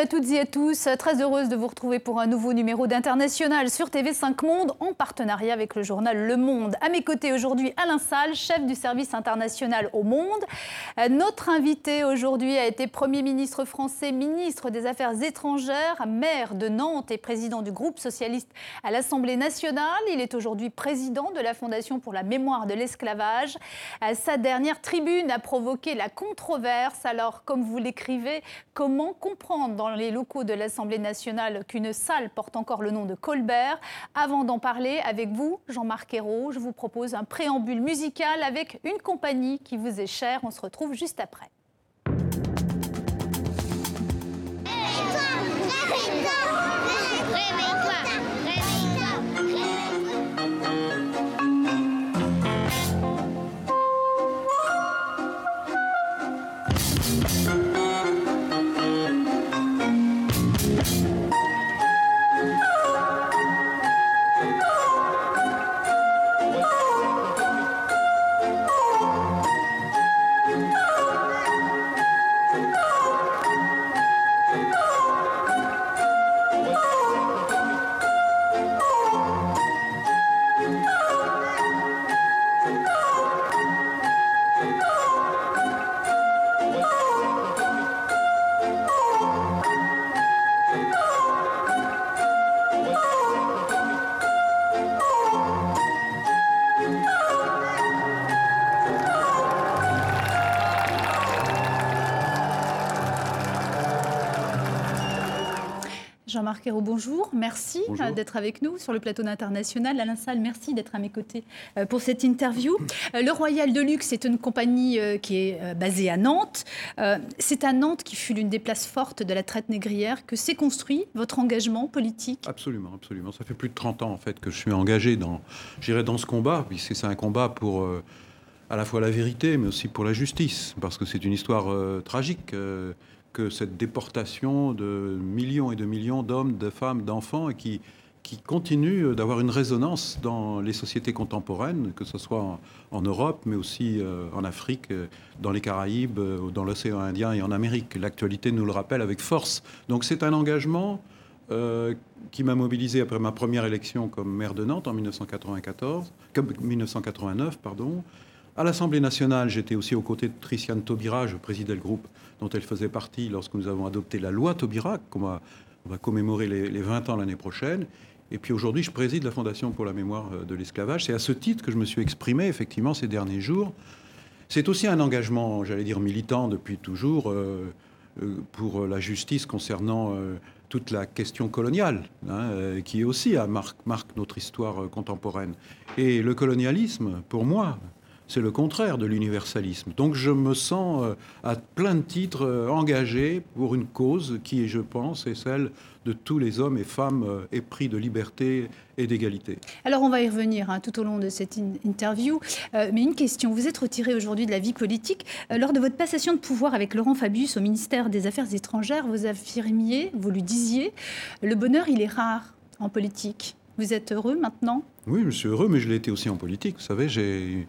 个 Toutes et à tous. Très heureuse de vous retrouver pour un nouveau numéro d'International sur TV5 Monde en partenariat avec le journal Le Monde. À mes côtés aujourd'hui, Alain Salle, chef du service international au Monde. Notre invité aujourd'hui a été Premier ministre français, ministre des Affaires étrangères, maire de Nantes et président du groupe socialiste à l'Assemblée nationale. Il est aujourd'hui président de la Fondation pour la mémoire de l'esclavage. Sa dernière tribune a provoqué la controverse. Alors, comme vous l'écrivez, comment comprendre dans les locaux de l'Assemblée nationale qu'une salle porte encore le nom de Colbert. Avant d'en parler avec vous, Jean-Marc Ayrault, je vous propose un préambule musical avec une compagnie qui vous est chère. On se retrouve juste après. Jean-Marc bonjour. Merci euh, d'être avec nous sur le plateau international. Alain Salle, merci d'être à mes côtés euh, pour cette interview. Euh, le Royal de Luxe est une compagnie qui est basée à Nantes. C'est à Nantes qui fut l'une des places fortes de la traite négrière que s'est construit votre engagement politique. Absolument, absolument. Ça fait plus de 30 ans en fait que je suis engagé dans, dans ce combat, puisque c'est un combat pour à la fois la vérité, mais aussi pour la justice, parce que c'est une histoire tragique que cette déportation de millions et de millions d'hommes, de femmes, d'enfants, qui, qui continue d'avoir une résonance dans les sociétés contemporaines, que ce soit en, Europe, mais aussi euh, en Afrique, euh, dans les Caraïbes, euh, dans l'océan Indien et en Amérique. L'actualité nous le rappelle avec force. Donc c'est un engagement qui m'a mobilisé après ma première élection comme maire de Nantes en 1994, 1989, pardon. À l'Assemblée nationale, j'étais aussi aux côtés de Triciane Taubira, je présidais le groupe dont elle faisait partie lorsque nous avons adopté la loi Taubira, qu'on va, commémorer les, 20 ans l'année prochaine. Et puis aujourd'hui, je préside la Fondation pour la mémoire euh, de l'esclavage. C'est à ce titre que je me suis exprimé effectivement ces derniers jours. C'est aussi un engagement, j'allais dire, militant depuis toujours euh, euh, pour la justice concernant toute la question coloniale, hein, qui aussi marque notre histoire contemporaine. Et le colonialisme, pour moi, c'est le contraire de l'universalisme. Donc je me sens euh, à plein de titres euh, engagé pour une cause qui, je pense, est celle de tous les hommes et femmes euh, épris de liberté et d'égalité. Alors on va y revenir hein, tout au long de cette interview. mais une question, vous êtes retiré aujourd'hui de la vie politique. lors de votre passation de pouvoir avec Laurent Fabius au ministère des Affaires étrangères, vous affirmiez, vous lui disiez, le bonheur il est rare en politique. Vous êtes heureux maintenant? Oui, je suis heureux, mais je l'ai été aussi en politique. Vous savez, j'ai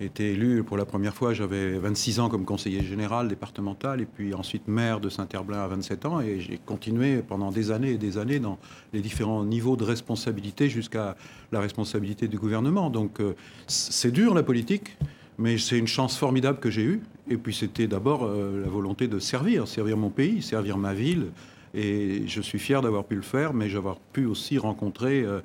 été élu pour la première fois, j'avais 26 ans comme conseiller général départemental et puis ensuite maire de Saint-Herblain à 27 ans et j'ai continué pendant des années et des années dans les différents niveaux de responsabilité jusqu'à la responsabilité du gouvernement. Donc euh, c'est dur la politique, mais c'est une chance formidable que j'ai eue. Et puis c'était d'abord euh, la volonté de servir, servir mon pays, servir ma ville. Et je suis fier d'avoir pu le faire, mais d'avoir pu aussi rencontrer euh,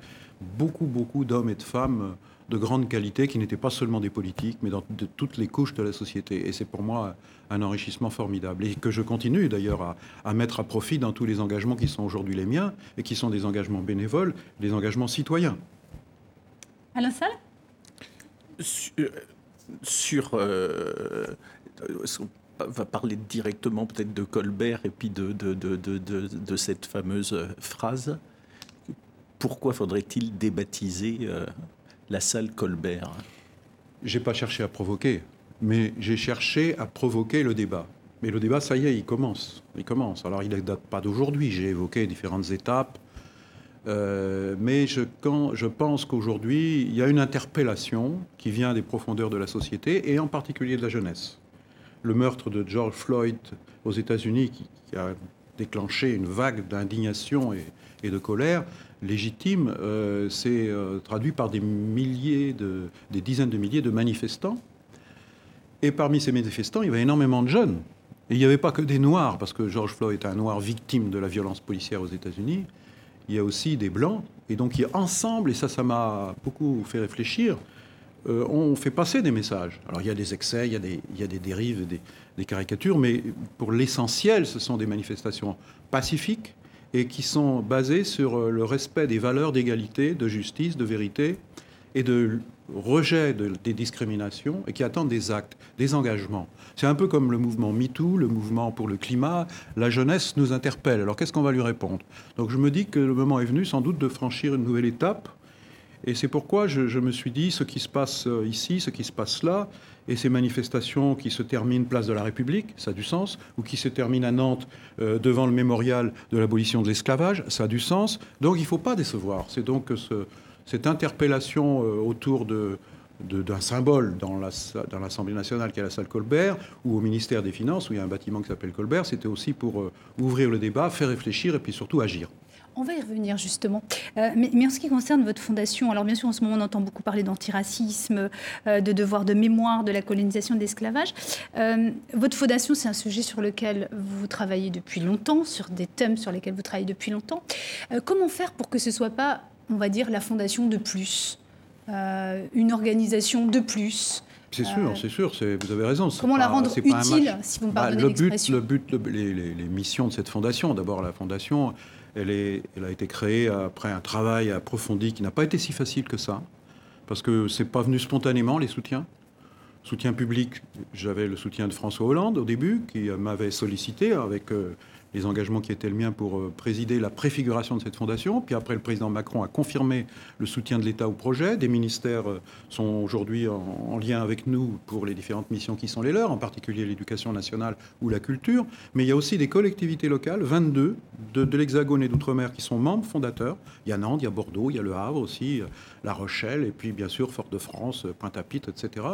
beaucoup, beaucoup d'hommes et de femmes de grande qualité qui n'étaient pas seulement des politiques, mais dans de toutes les couches de la société. Et c'est pour moi un enrichissement formidable. Et que je continue d'ailleurs à, mettre à profit dans tous les engagements qui sont aujourd'hui les miens et qui sont des engagements bénévoles, des engagements citoyens. Alain Salle? Sur. Euh, on va parler directement peut-être de Colbert et puis de, de, de, de cette fameuse phrase? Pourquoi faudrait-il débaptiser euh, la salle Colbert J'ai pas cherché à provoquer, mais j'ai cherché à provoquer le débat. Mais le débat, ça y est, il commence. Il commence. Alors, il ne date pas d'aujourd'hui. J'ai évoqué différentes étapes. Euh, mais je, quand, je pense qu'aujourd'hui, il y a une interpellation qui vient des profondeurs de la société et en particulier de la jeunesse. Le meurtre de George Floyd aux États-Unis, qui, a déclenché une vague d'indignation et, de colère légitime. C'est traduit par des milliers, de, des dizaines de milliers de manifestants. Et parmi ces manifestants, il y avait énormément de jeunes. Et il n'y avait pas que des Noirs, parce que George Floyd est un Noir victime de la violence policière aux États-Unis. Il y a aussi des Blancs. Et donc, ensemble, et ça, ça m'a beaucoup fait réfléchir, euh, on fait passer des messages. Alors il y a des excès, il y a des, dérives, des, caricatures, mais pour l'essentiel, ce sont des manifestations pacifiques et qui sont basées sur euh, le respect des valeurs d'égalité, de justice, de vérité et de rejet des discriminations et qui attendent des actes, des engagements. C'est un peu comme le mouvement MeToo, le mouvement pour le climat. La jeunesse nous interpelle. Alors qu'est-ce qu'on va lui répondre? Donc je me dis que le moment est venu sans doute de franchir une nouvelle étape et c'est pourquoi je, me suis dit, ce qui se passe euh, ici, ce qui se passe là, et ces manifestations qui se terminent place de la République, ça a du sens, ou qui se terminent à Nantes euh, devant le mémorial de l'abolition de l'esclavage, ça a du sens. Donc il ne faut pas décevoir. C'est donc cette interpellation euh, autour d'un symbole dans, l'Assemblée nationale qui est la salle Colbert ou au ministère des Finances où il y a un bâtiment qui s'appelle Colbert, c'était aussi pour ouvrir le débat, faire réfléchir et puis surtout agir. On va y revenir justement. Euh, mais, en ce qui concerne votre fondation, alors bien sûr en ce moment on entend beaucoup parler d'antiracisme, euh, de devoir de mémoire, de la colonisation, de l'esclavage. Euh, votre fondation, c'est un sujet sur lequel vous travaillez depuis longtemps, sur des thèmes sur lesquels vous travaillez depuis longtemps. comment faire pour que ce ne soit pas, on va dire, la fondation de plus, une organisation de plus c'est sûr, c'est sûr, vous avez raison. Comment la rendre utile, si vous me bah, pardonnez le but, le but, les, les, missions de cette fondation, d'abord la fondation, elle, a été créée après un travail approfondi qui n'a pas été si facile que ça, parce que c'est pas venu spontanément les soutiens. Soutien public, j'avais le soutien de François Hollande au début, qui m'avait sollicité avec euh, les engagements qui étaient le mien pour euh, présider la préfiguration de cette fondation. Puis après, le président Macron a confirmé le soutien de l'État au projet. Des ministères euh, sont aujourd'hui en, lien avec nous pour les différentes missions qui sont les leurs, en particulier l'éducation nationale ou la culture. Mais il y a aussi des collectivités locales, 22 de, l'Hexagone et d'Outre-mer, qui sont membres fondateurs. Il y a Nantes, il y a Bordeaux, il y a Le Havre aussi, euh, La Rochelle, et puis bien sûr Fort-de-France, Pointe-à-Pitre, etc.,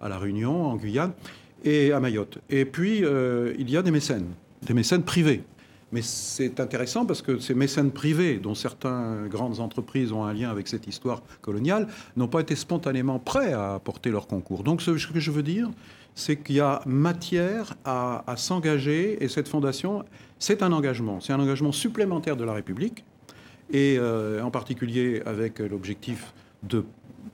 à La Réunion, en Guyane et à Mayotte. Et puis, il y a des mécènes des mécènes privés. Mais c'est intéressant parce que ces mécènes privés, dont certaines grandes entreprises ont un lien avec cette histoire coloniale, n'ont pas été spontanément prêts à apporter leur concours. Donc ce que je veux dire, c'est qu'il y a matière à, s'engager et cette fondation, c'est un engagement. C'est un engagement supplémentaire de la République et euh, en particulier avec l'objectif de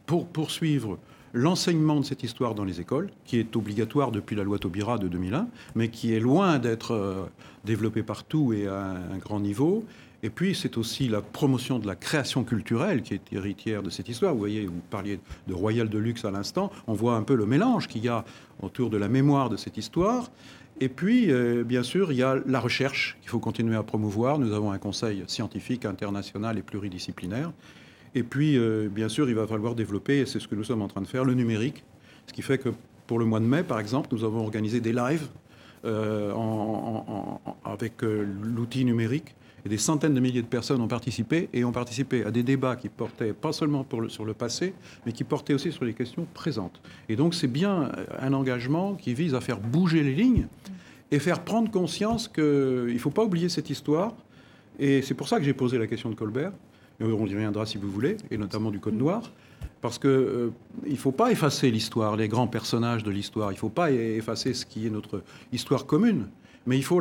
pour poursuivre l'enseignement de cette histoire dans les écoles, qui est obligatoire depuis la loi Taubira de 2001, mais qui est loin d'être euh, développé partout et à un grand niveau. Et puis, c'est aussi la promotion de la création culturelle qui est héritière de cette histoire. Vous voyez, vous parliez de Royal de Luxe à l'instant. On voit un peu le mélange qu'il y a autour de la mémoire de cette histoire. Et puis, euh, bien sûr, il y a la recherche qu'il faut continuer à promouvoir. Nous avons un conseil scientifique international et pluridisciplinaire et puis, euh, bien sûr, il va falloir développer, et c'est ce que nous sommes en train de faire, le numérique. Ce qui fait que pour le mois de mai, par exemple, nous avons organisé des lives euh, avec euh, l'outil numérique. Et des centaines de milliers de personnes ont participé et ont participé à des débats qui portaient pas seulement sur le passé, mais qui portaient aussi sur les questions présentes. Et donc c'est bien un engagement qui vise à faire bouger les lignes et faire prendre conscience qu'il ne faut pas oublier cette histoire. Et c'est pour ça que j'ai posé la question de Colbert on y reviendra si vous voulez, et notamment du Code noir, parce qu'il euh, ne faut pas effacer l'histoire, les grands personnages de l'histoire, il ne faut pas effacer ce qui est notre histoire commune, mais il faut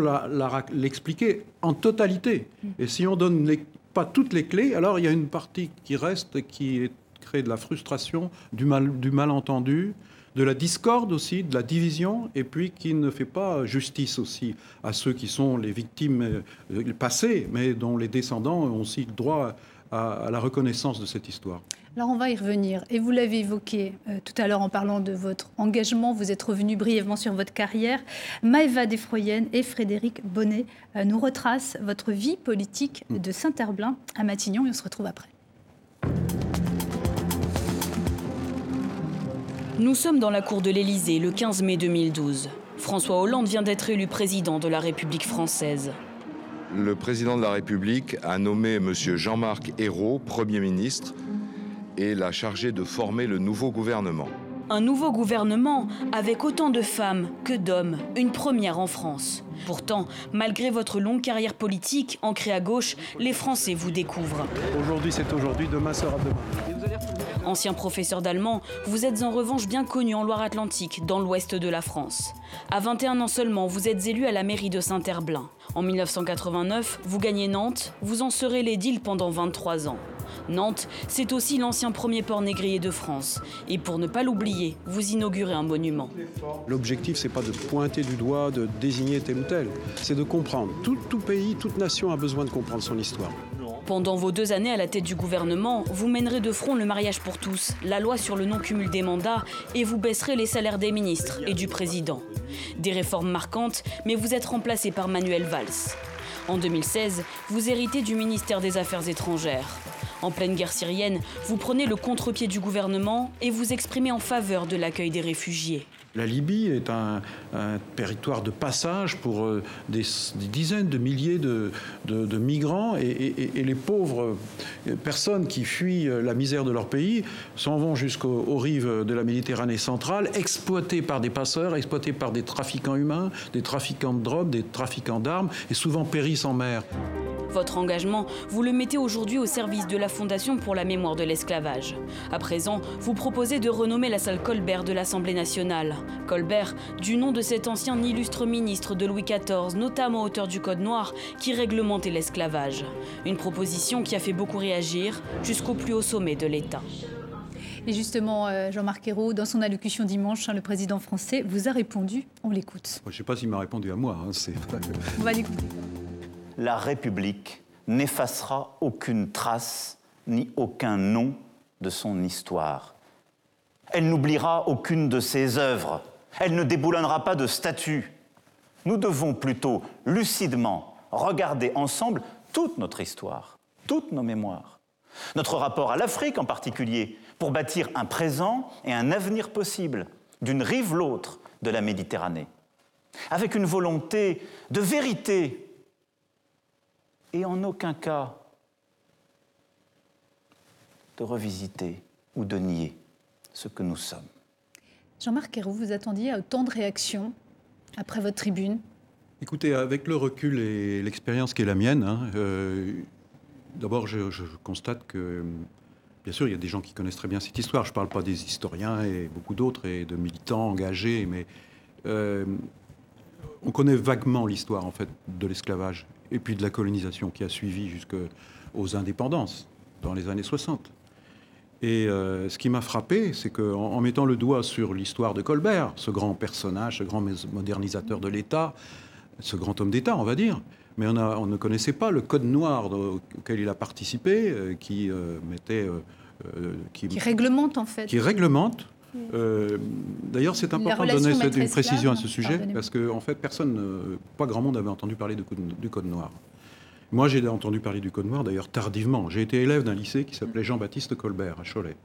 l'expliquer en totalité. Et si on ne donne pas toutes les clés, alors il y a une partie qui reste, qui crée de la frustration, du, mal, du malentendu, de la discorde aussi, de la division, et puis qui ne fait pas justice aussi à ceux qui sont les victimes euh, passées, mais dont les descendants ont aussi le droit à, la reconnaissance de cette histoire. Alors on va y revenir. Et vous l'avez évoqué euh, tout à l'heure en parlant de votre engagement. Vous êtes revenu brièvement sur votre carrière. Maëva Desfroyenne et Frédéric Bonnet euh, nous retracent votre vie politique mm. de Saint-Herblain à Matignon et on se retrouve après. Nous sommes dans la cour de l'Élysée le 15 mai 2012. François Hollande vient d'être élu président de la République française le président de la République a nommé M. Jean-Marc Ayrault Premier ministre et l'a chargé de former le nouveau gouvernement. Un nouveau gouvernement avec autant de femmes que d'hommes, une première en France. Pourtant, malgré votre longue carrière politique ancrée à gauche, les Français vous découvrent. Aujourd'hui c'est aujourd'hui, demain sera demain. Ancien professeur d'allemand, vous êtes en revanche bien connu en Loire-Atlantique, dans l'ouest de la France. À 21 ans seulement, vous êtes élu à la mairie de Saint-Herblain. En 1989, vous gagnez Nantes, vous en serez l'édile pendant 23 ans. Nantes, c'est aussi l'ancien premier port négrier de France. Et pour ne pas l'oublier, vous inaugurez un monument. L'objectif, c'est pas de pointer du doigt, de désigner tel ou tel, c'est de comprendre. Tout, tout pays, toute nation a besoin de comprendre son histoire. Pendant vos deux années à la tête du gouvernement, vous mènerez de front le mariage pour tous, la loi sur le non-cumul des mandats et vous baisserez les salaires des ministres et du président. Des réformes marquantes, mais vous êtes remplacé par Manuel Valls. En 2016, vous héritez du ministère des Affaires étrangères. En pleine guerre syrienne, vous prenez le contre-pied du gouvernement et vous exprimez en faveur de l'accueil des réfugiés. La Libye est un, territoire de passage pour euh, des, dizaines de milliers de, migrants et, et- les pauvres euh, personnes qui fuient euh, la misère de leur pays s'en vont jusqu'aux aux rives de la Méditerranée centrale, exploitées par des passeurs, exploitées par des trafiquants humains, des trafiquants de drogue, des trafiquants d'armes et souvent périssent en mer. Votre engagement, vous le mettez aujourd'hui au service de la Fondation pour la mémoire de l'esclavage. À présent, vous proposez de renommer la salle Colbert de l'Assemblée nationale. Colbert, du nom de cet ancien illustre ministre de Louis XIV, notamment auteur du Code noir, qui réglementait l'esclavage. Une proposition qui a fait beaucoup réagir jusqu'au plus haut sommet de l'État. Et justement, euh, Jean-Marc Ayrault, dans son allocution dimanche, hein, le président français vous a répondu. On l'écoute. Je ne sais pas s'il m'a répondu à moi. hein, c'est- On va l'écouter. la République n'effacera aucune trace ni aucun nom de son histoire. Elle n'oubliera aucune de ses œuvres. Elle ne déboulonnera pas de statues. Nous devons plutôt lucidement regarder ensemble toute notre histoire, toutes nos mémoires, notre rapport à l'Afrique en particulier, pour bâtir un présent et un avenir possible d'une rive l'autre de la Méditerranée, avec une volonté de vérité et en aucun cas de revisiter ou de nier ce que nous sommes. Jean-Marc Ayrault, vous attendiez à autant de réactions après votre tribune? Écoutez, avec le recul et l'expérience qui est la mienne, hein, euh, d'abord je, je constate que, bien sûr, il y a des gens qui connaissent très bien cette histoire. Je ne parle pas des historiens et beaucoup d'autres et de militants engagés, mais euh, on connaît vaguement l'histoire en fait de l'esclavage et puis de la colonisation qui a suivi jusqu'aux indépendances dans les années 60. Et euh, ce qui m'a frappé, c'est qu'en en mettant le doigt sur l'histoire de Colbert, ce grand personnage, ce grand modernisateur de l'État, ce grand homme d'État, on va dire, mais on, a- on ne connaissait pas le code noir de- auquel il a participé, euh, qui euh, mettait, qui, qui réglemente en fait. qui réglemente. D'ailleurs, c'est important de donner cette- une précision à ce sujet, parce que en fait, personne, pas grand monde avait entendu parler de du code noir. Moi, j'ai entendu parler du Code noir, d'ailleurs tardivement. J'ai été élève d'un lycée qui s'appelait Jean-Baptiste Colbert, à Cholet.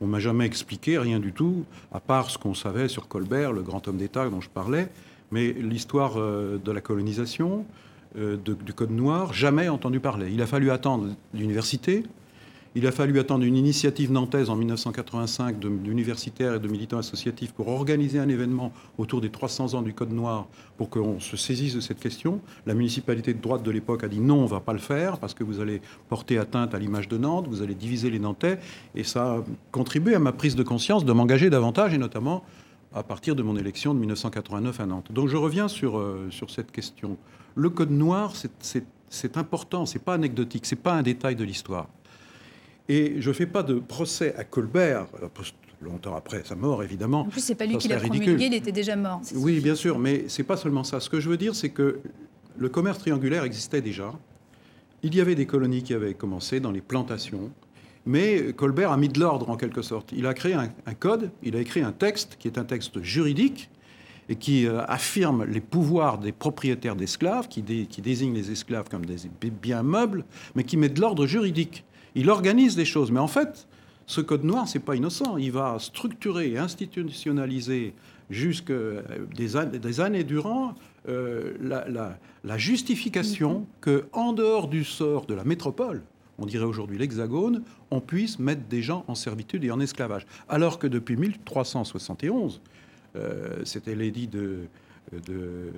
On m'a jamais expliqué rien du tout, à part ce qu'on savait sur Colbert, le grand homme d'État dont je parlais. Mais l'histoire euh, de la colonisation, euh, du Code noir, jamais entendu parler. Il a fallu attendre l'université. Il a fallu attendre une initiative nantaise en 1985 de- d'universitaires et de militants associatifs pour organiser un événement autour des 300 ans du Code noir pour qu'on se saisisse de cette question. La municipalité de droite de l'époque a dit non, on ne va pas le faire parce que vous allez porter atteinte à l'image de Nantes, vous allez diviser les Nantais. Et ça a contribué à ma prise de conscience de m'engager davantage et notamment à partir de mon élection de 1989 à Nantes. Donc je reviens sur, euh, sur cette question. Le Code noir, c'est important, c'est pas anecdotique, c'est pas un détail de l'histoire. Et je ne fais pas de procès à Colbert, euh, longtemps après sa mort, évidemment. En plus, c'est pas lui qui l'a promulgué, il était déjà mort. Oui, bien sûr, mais c'est pas seulement ça. Ce que je veux dire, c'est que le commerce triangulaire existait déjà. Il y avait des colonies qui avaient commencé dans les plantations, mais Colbert a mis de l'ordre en quelque sorte. Il a créé un, un code, il a écrit un texte qui est un texte juridique et qui euh, affirme les pouvoirs des propriétaires d'esclaves, qui, dé- qui désigne les esclaves comme des biens meubles, mais qui met de l'ordre juridique. Il organise des choses, mais en fait, ce code noir, c'est pas innocent. Il va structurer et institutionnaliser jusque euh, des, an- des années durant euh, la, la- la justification que, en dehors du sort de la métropole, on dirait aujourd'hui l'Hexagone, on puisse mettre des gens en servitude et en esclavage. Alors que depuis 1371, euh, c'était l'édit de, de,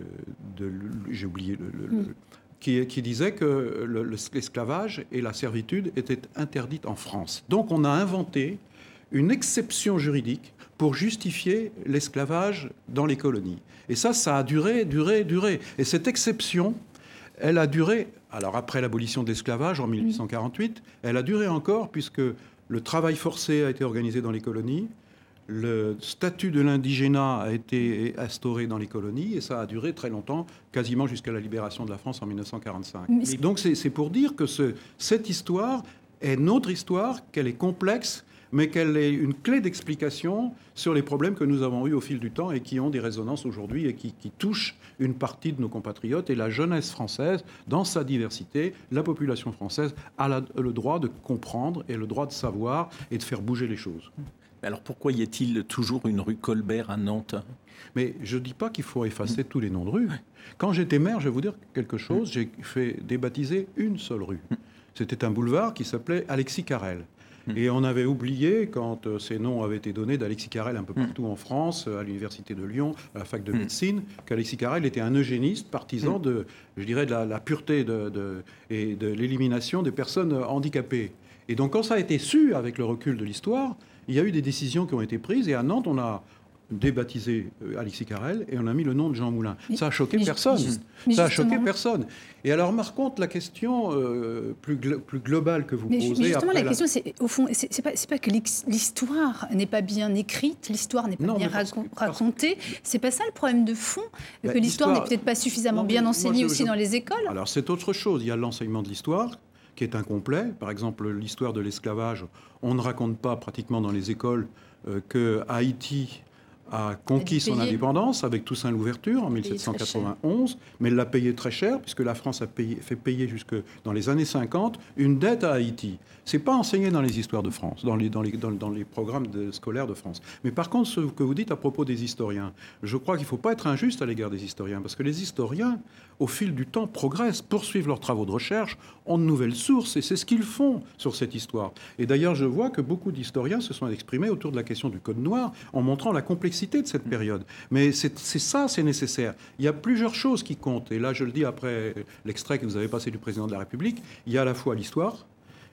j'ai oublié le, mm. Qui, qui, disait que l'esclavage et la servitude étaient interdites en France. Donc on a inventé une exception juridique pour justifier l'esclavage dans les colonies. Et ça, ça a duré, duré, duré. Et cette exception, elle a duré, alors après l'abolition de l'esclavage en 1848, elle a duré encore puisque le travail forcé a été organisé dans les colonies, le statut de l'indigénat a été instauré dans les colonies et ça a duré très longtemps, quasiment jusqu'à la libération de la France en 1945. Et donc c'est pour dire que ce, cette histoire est notre histoire, qu'elle est complexe, mais qu'elle est une clé d'explication sur les problèmes que nous avons eus au fil du temps et qui ont des résonances aujourd'hui et qui, touchent une partie de nos compatriotes. Et la jeunesse française, dans sa diversité, la population française a le droit de comprendre et le droit de savoir et de faire bouger les choses. Alors pourquoi y a-t-il toujours une rue Colbert à Nantes? Mais je ne dis pas qu'il faut effacer tous les noms de rues. Quand j'étais maire, je vais vous dire quelque chose, j'ai fait débaptiser une seule rue. C'était un boulevard qui s'appelait Alexis Carrel. Mm. Et on avait oublié, quand euh, ces noms avaient été donnés d'Alexis Carrel un peu mm. partout en France, à l'Université de Lyon, à la fac de mm. médecine, qu'Alexis Carrel était un eugéniste, partisan de, je dirais, de la, pureté de, et de l'élimination des personnes handicapées. Et donc quand ça a été su avec le recul de l'histoire, il y a eu des décisions qui ont été prises et à Nantes, on a, débaptisé euh, Alexis Carrel et on a mis le nom de Jean Moulin. ça a choqué personne. ça a choqué personne. Et alors, par contre, la question euh, plus, plus globale que vous posez. Mais justement, la, question, c'est au fond, c'est pas, pas que l'histoire n'est pas bien écrite, l'histoire n'est pas bien racontée. C'est pas ça le problème de fond, que l'histoire n'est peut-être pas suffisamment bien enseignée aussi dans les écoles? Alors, c'est autre chose. Il y a l'enseignement de l'histoire qui est incomplet. Par exemple, l'histoire de l'esclavage, on ne raconte pas pratiquement dans les écoles euh, que Haïti a conquis son indépendance avec Toussaint l'ouverture en 1791, mais elle l'a payé très cher puisque la France a fait payer jusque dans les années 50 une dette à Haïti. C'est pas enseigné dans les histoires de France, dans les, dans les, dans, les programmes scolaires de France. Mais par contre, ce que vous dites à propos des historiens, je crois qu'il ne faut pas être injuste à l'égard des historiens parce que les historiens, au fil du temps, progressent, poursuivent leurs travaux de recherche, ont de nouvelles sources et c'est ce qu'ils font sur cette histoire. Et d'ailleurs, je vois que beaucoup d'historiens se sont exprimés autour de la question du Code noir en montrant la complexité de cette période. Mais c'est ça, c'est nécessaire. Il y a plusieurs choses qui comptent. Et là, je le dis après l'extrait que vous avez passé du président de la République. Il y a à la fois l'histoire,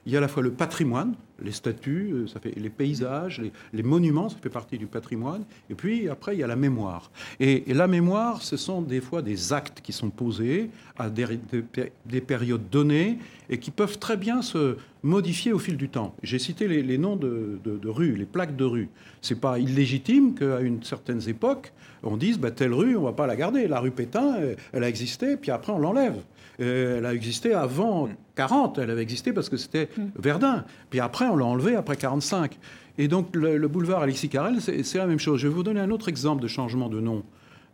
il y a à la fois le patrimoine, les statues, euh, ça fait les paysages, les, monuments, ça fait partie du patrimoine. Et puis après, il y a la mémoire. Et, la mémoire, ce sont des fois des actes qui sont posés à des, périodes données et qui peuvent très bien se modifier au fil du temps. J'ai cité les, noms de, rues, les plaques de rues. C'est pas illégitime qu'à une certaine époque, on dise bah, telle rue, on va pas la garder. La rue Pétain, elle a existé, puis après on l'enlève. Euh, elle a existé avant 40, elle avait existé parce que c'était mm. Verdun. Puis après, on l'a enlevé après 45. Et donc le, boulevard Alexis Carrel, c'est la même chose. Je vais vous donner un autre exemple de changement de nom.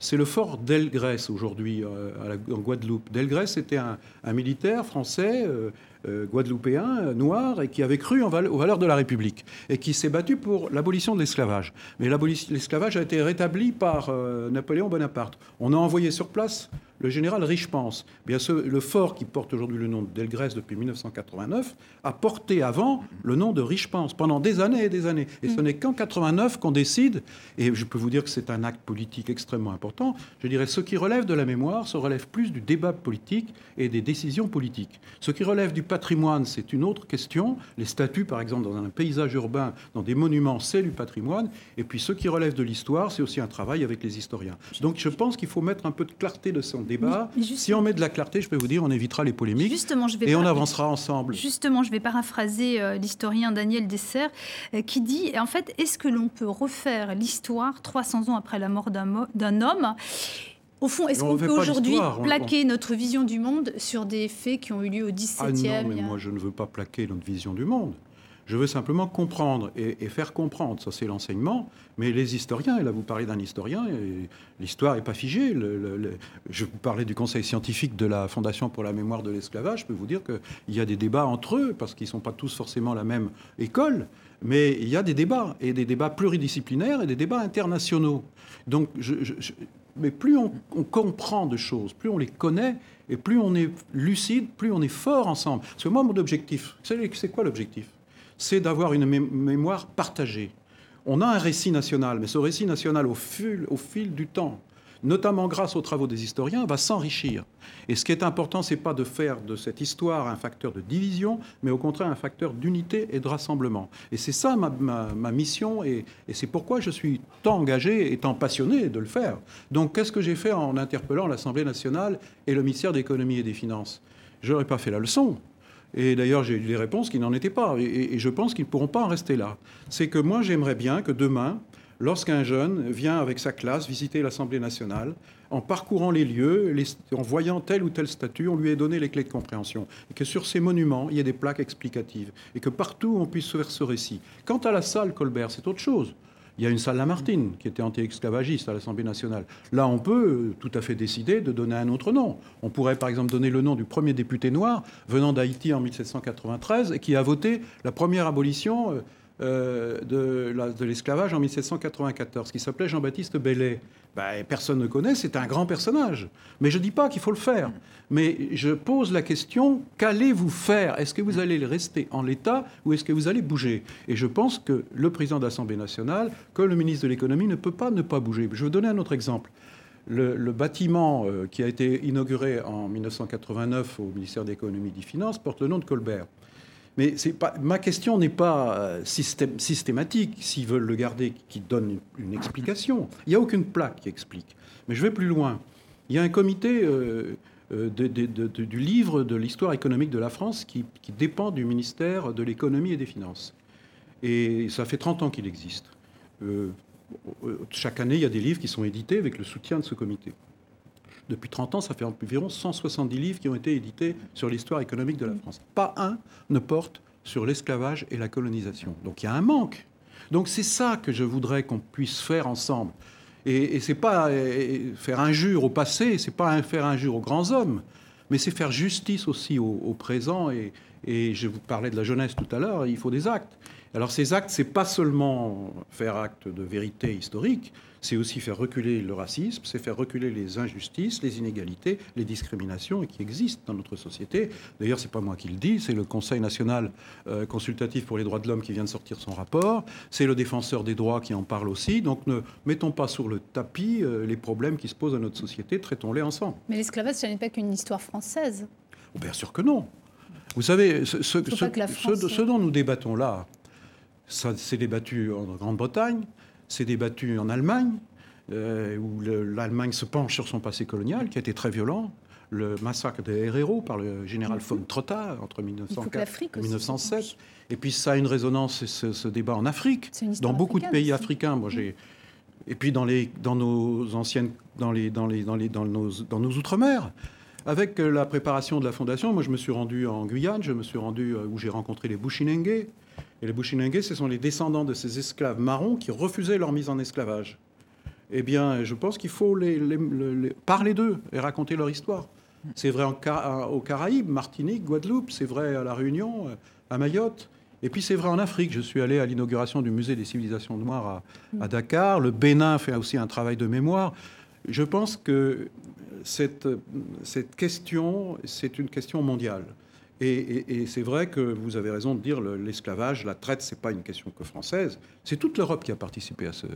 C'est le fort d'Elgrès aujourd'hui euh, en Guadeloupe. D'Elgrès était un, militaire français, euh, guadeloupéen, noir, et qui avait cru en aux valeurs de la République et qui s'est battu pour l'abolition de l'esclavage. Mais l'esclavage a été rétabli par Napoléon Bonaparte. On a envoyé sur place le général Richepens, bien le fort qui porte aujourd'hui le nom d'Elgrès depuis 1989, a porté avant le nom de Richepens pendant des années et des années. Et ce mm. n'est qu'en 89 qu'on décide, et je peux vous dire que c'est un acte politique extrêmement important, je dirais ce qui relève de la mémoire, se relève plus du débat politique et des décisions politiques. Ce qui relève du patrimoine, c'est une autre question. Les statues, par exemple, dans un paysage urbain, dans des monuments, c'est du patrimoine. Et puis ce qui relève de l'histoire, c'est aussi un travail avec les historiens. Donc je pense qu'il faut mettre un peu de clarté de son débat si on met de la clarté, je peux vous dire, on évitera les polémiques justement, je vais et on avancera ensemble. Justement, je vais paraphraser euh, l'historien Daniel Dessert euh, qui dit, en fait, est-ce que l'on peut refaire l'histoire 300 ans après la mort d'un homme? Au fond, est-ce qu'on peut aujourd'hui plaquer notre vision du monde sur des faits qui ont eu lieu au XVIIe ah non, mais moi je ne veux pas plaquer notre vision du monde. Je veux simplement comprendre et, faire comprendre. Ça, c'est l'enseignement. Mais les historiens, et là, vous parlez d'un historien, l'histoire n'est pas figée. je vous parlais du conseil scientifique de la Fondation pour la mémoire de l'esclavage. Je peux vous dire qu'il y a des débats entre eux, parce qu'ils ne sont pas tous forcément la même école. Mais il y a des débats, et des débats pluridisciplinaires et des débats internationaux. Donc, mais plus on, comprend de choses, plus on les connaît, et plus on est lucide, plus on est fort ensemble. Parce que moi, mon objectif, c'est quoi l'objectif? C'est d'avoir une mémoire partagée. On a un récit national, mais ce récit national, au fil, du temps, notamment grâce aux travaux des historiens, va s'enrichir. Et ce qui est important, c'est pas de faire de cette histoire un facteur de division, mais au contraire un facteur d'unité et de rassemblement. Et c'est ça ma, mission, et, c'est pourquoi je suis tant engagé et tant passionné de le faire. Donc qu'est-ce que j'ai fait en interpellant l'Assemblée nationale et le ministère de l'économie et des finances? Je n'aurais pas fait la leçon. Et d'ailleurs, j'ai eu des réponses qui n'en étaient pas. Et, je pense qu'ils ne pourront pas en rester là. C'est que moi, j'aimerais bien que demain, lorsqu'un jeune vient avec sa classe visiter l'Assemblée nationale, en parcourant les lieux, en voyant tel ou tel statut, on lui ait donné les clés de compréhension. Et que sur ces monuments, il y ait des plaques explicatives. Et que partout, on puisse faire ce récit. Quant à la salle Colbert, c'est autre chose. Il y a une salle Lamartine qui était anti-esclavagiste à l'Assemblée nationale. Là, on peut euh, tout à fait décider de donner un autre nom. On pourrait par exemple donner le nom du premier député noir venant d'Haïti en 1793 et qui a voté la première abolition euh, euh, de, l'esclavage en 1794, qui s'appelait Jean-Baptiste Bellet. Ben, personne ne connaît, c'est un grand personnage. Mais je ne dis pas qu'il faut le faire. Mais je pose la question, qu'allez-vous faire? Est-ce que vous allez rester en l'état ou est-ce que vous allez bouger? Et je pense que le président de l'Assemblée nationale, comme le ministre de l'économie, ne peut pas ne pas bouger. Je vais vous donner un autre exemple. Le, bâtiment euh, qui a été inauguré en 1989 au ministère de l'économie et des finances porte le nom de Colbert. Mais pas, ma question n'est pas euh, systématique. S'ils veulent le garder, qu'ils donnent une, explication. Il n'y a aucune plaque qui explique. Mais je vais plus loin. Il y a un comité euh, euh, du livre de l'histoire économique de la France qui, dépend du ministère de l'économie et des finances. Et ça fait 30 ans qu'il existe. chaque année, il y a des livres qui sont édités avec le soutien de ce comité. Depuis 30 ans, ça fait environ 170 livres qui ont été édités sur l'histoire économique de la France. Pas un ne porte sur l'esclavage et la colonisation. Donc il y a un manque. Donc c'est ça que je voudrais qu'on puisse faire ensemble. Et, et c'est pas faire injure au passé, c'est pas faire injure aux grands hommes, mais c'est faire justice aussi au, présent. Et, et, je vous parlais de la jeunesse tout à l'heure, il faut des actes. Alors ces actes, c'est pas seulement faire acte de vérité historique, c'est aussi faire reculer le racisme, c'est faire reculer les injustices, les inégalités, les discriminations qui existent dans notre société. D'ailleurs, c'est pas moi qui le dis, c'est le Conseil national euh, consultatif pour les droits de l'homme qui vient de sortir son rapport. C'est le défenseur des droits qui en parle aussi. Donc ne mettons pas sur le tapis euh, les problèmes qui se posent à notre société, traitons-les ensemble. Mais l'esclavage, ce n'est pas qu'une histoire française. Oh, bien sûr que non. Vous savez, ce, ce dont nous débattons là, ça s'est débattu en Grande-Bretagne, c'est débattu en Allemagne, euh, où l'Allemagne se penche sur son passé colonial, qui a été très violent. Le massacre des Herero par le général von Trotta entre 1904 et 1907. Et puis ça a une résonance, ce, débat en Afrique, dans beaucoup de pays africains. Moi, j'ai et puis dans, les, dans nos anciennes, dans les, dans les, dans les, dans nos, dans nos outre-mer. Avec la préparation de la fondation, moi je me suis rendu en Guyane, je me suis rendu euh, où j'ai rencontré les Bushinengue, et les Bushinengue, ce sont les descendants de ces esclaves marrons qui refusaient leur mise en esclavage. Eh bien, je pense qu'il faut les, parler d'eux et raconter leur histoire. C'est vrai aux Caraïbes, Martinique, Guadeloupe, c'est vrai à La Réunion, à Mayotte. Et puis c'est vrai en Afrique. Je suis allé à l'inauguration du musée des civilisations noires à, Dakar. Le Bénin fait aussi un travail de mémoire. Je pense que cette question, c'est une question mondiale. Et, c'est vrai que vous avez raison de dire l'esclavage, la traite, c'est pas une question que française. C'est toute l'Europe qui a participé à, ce,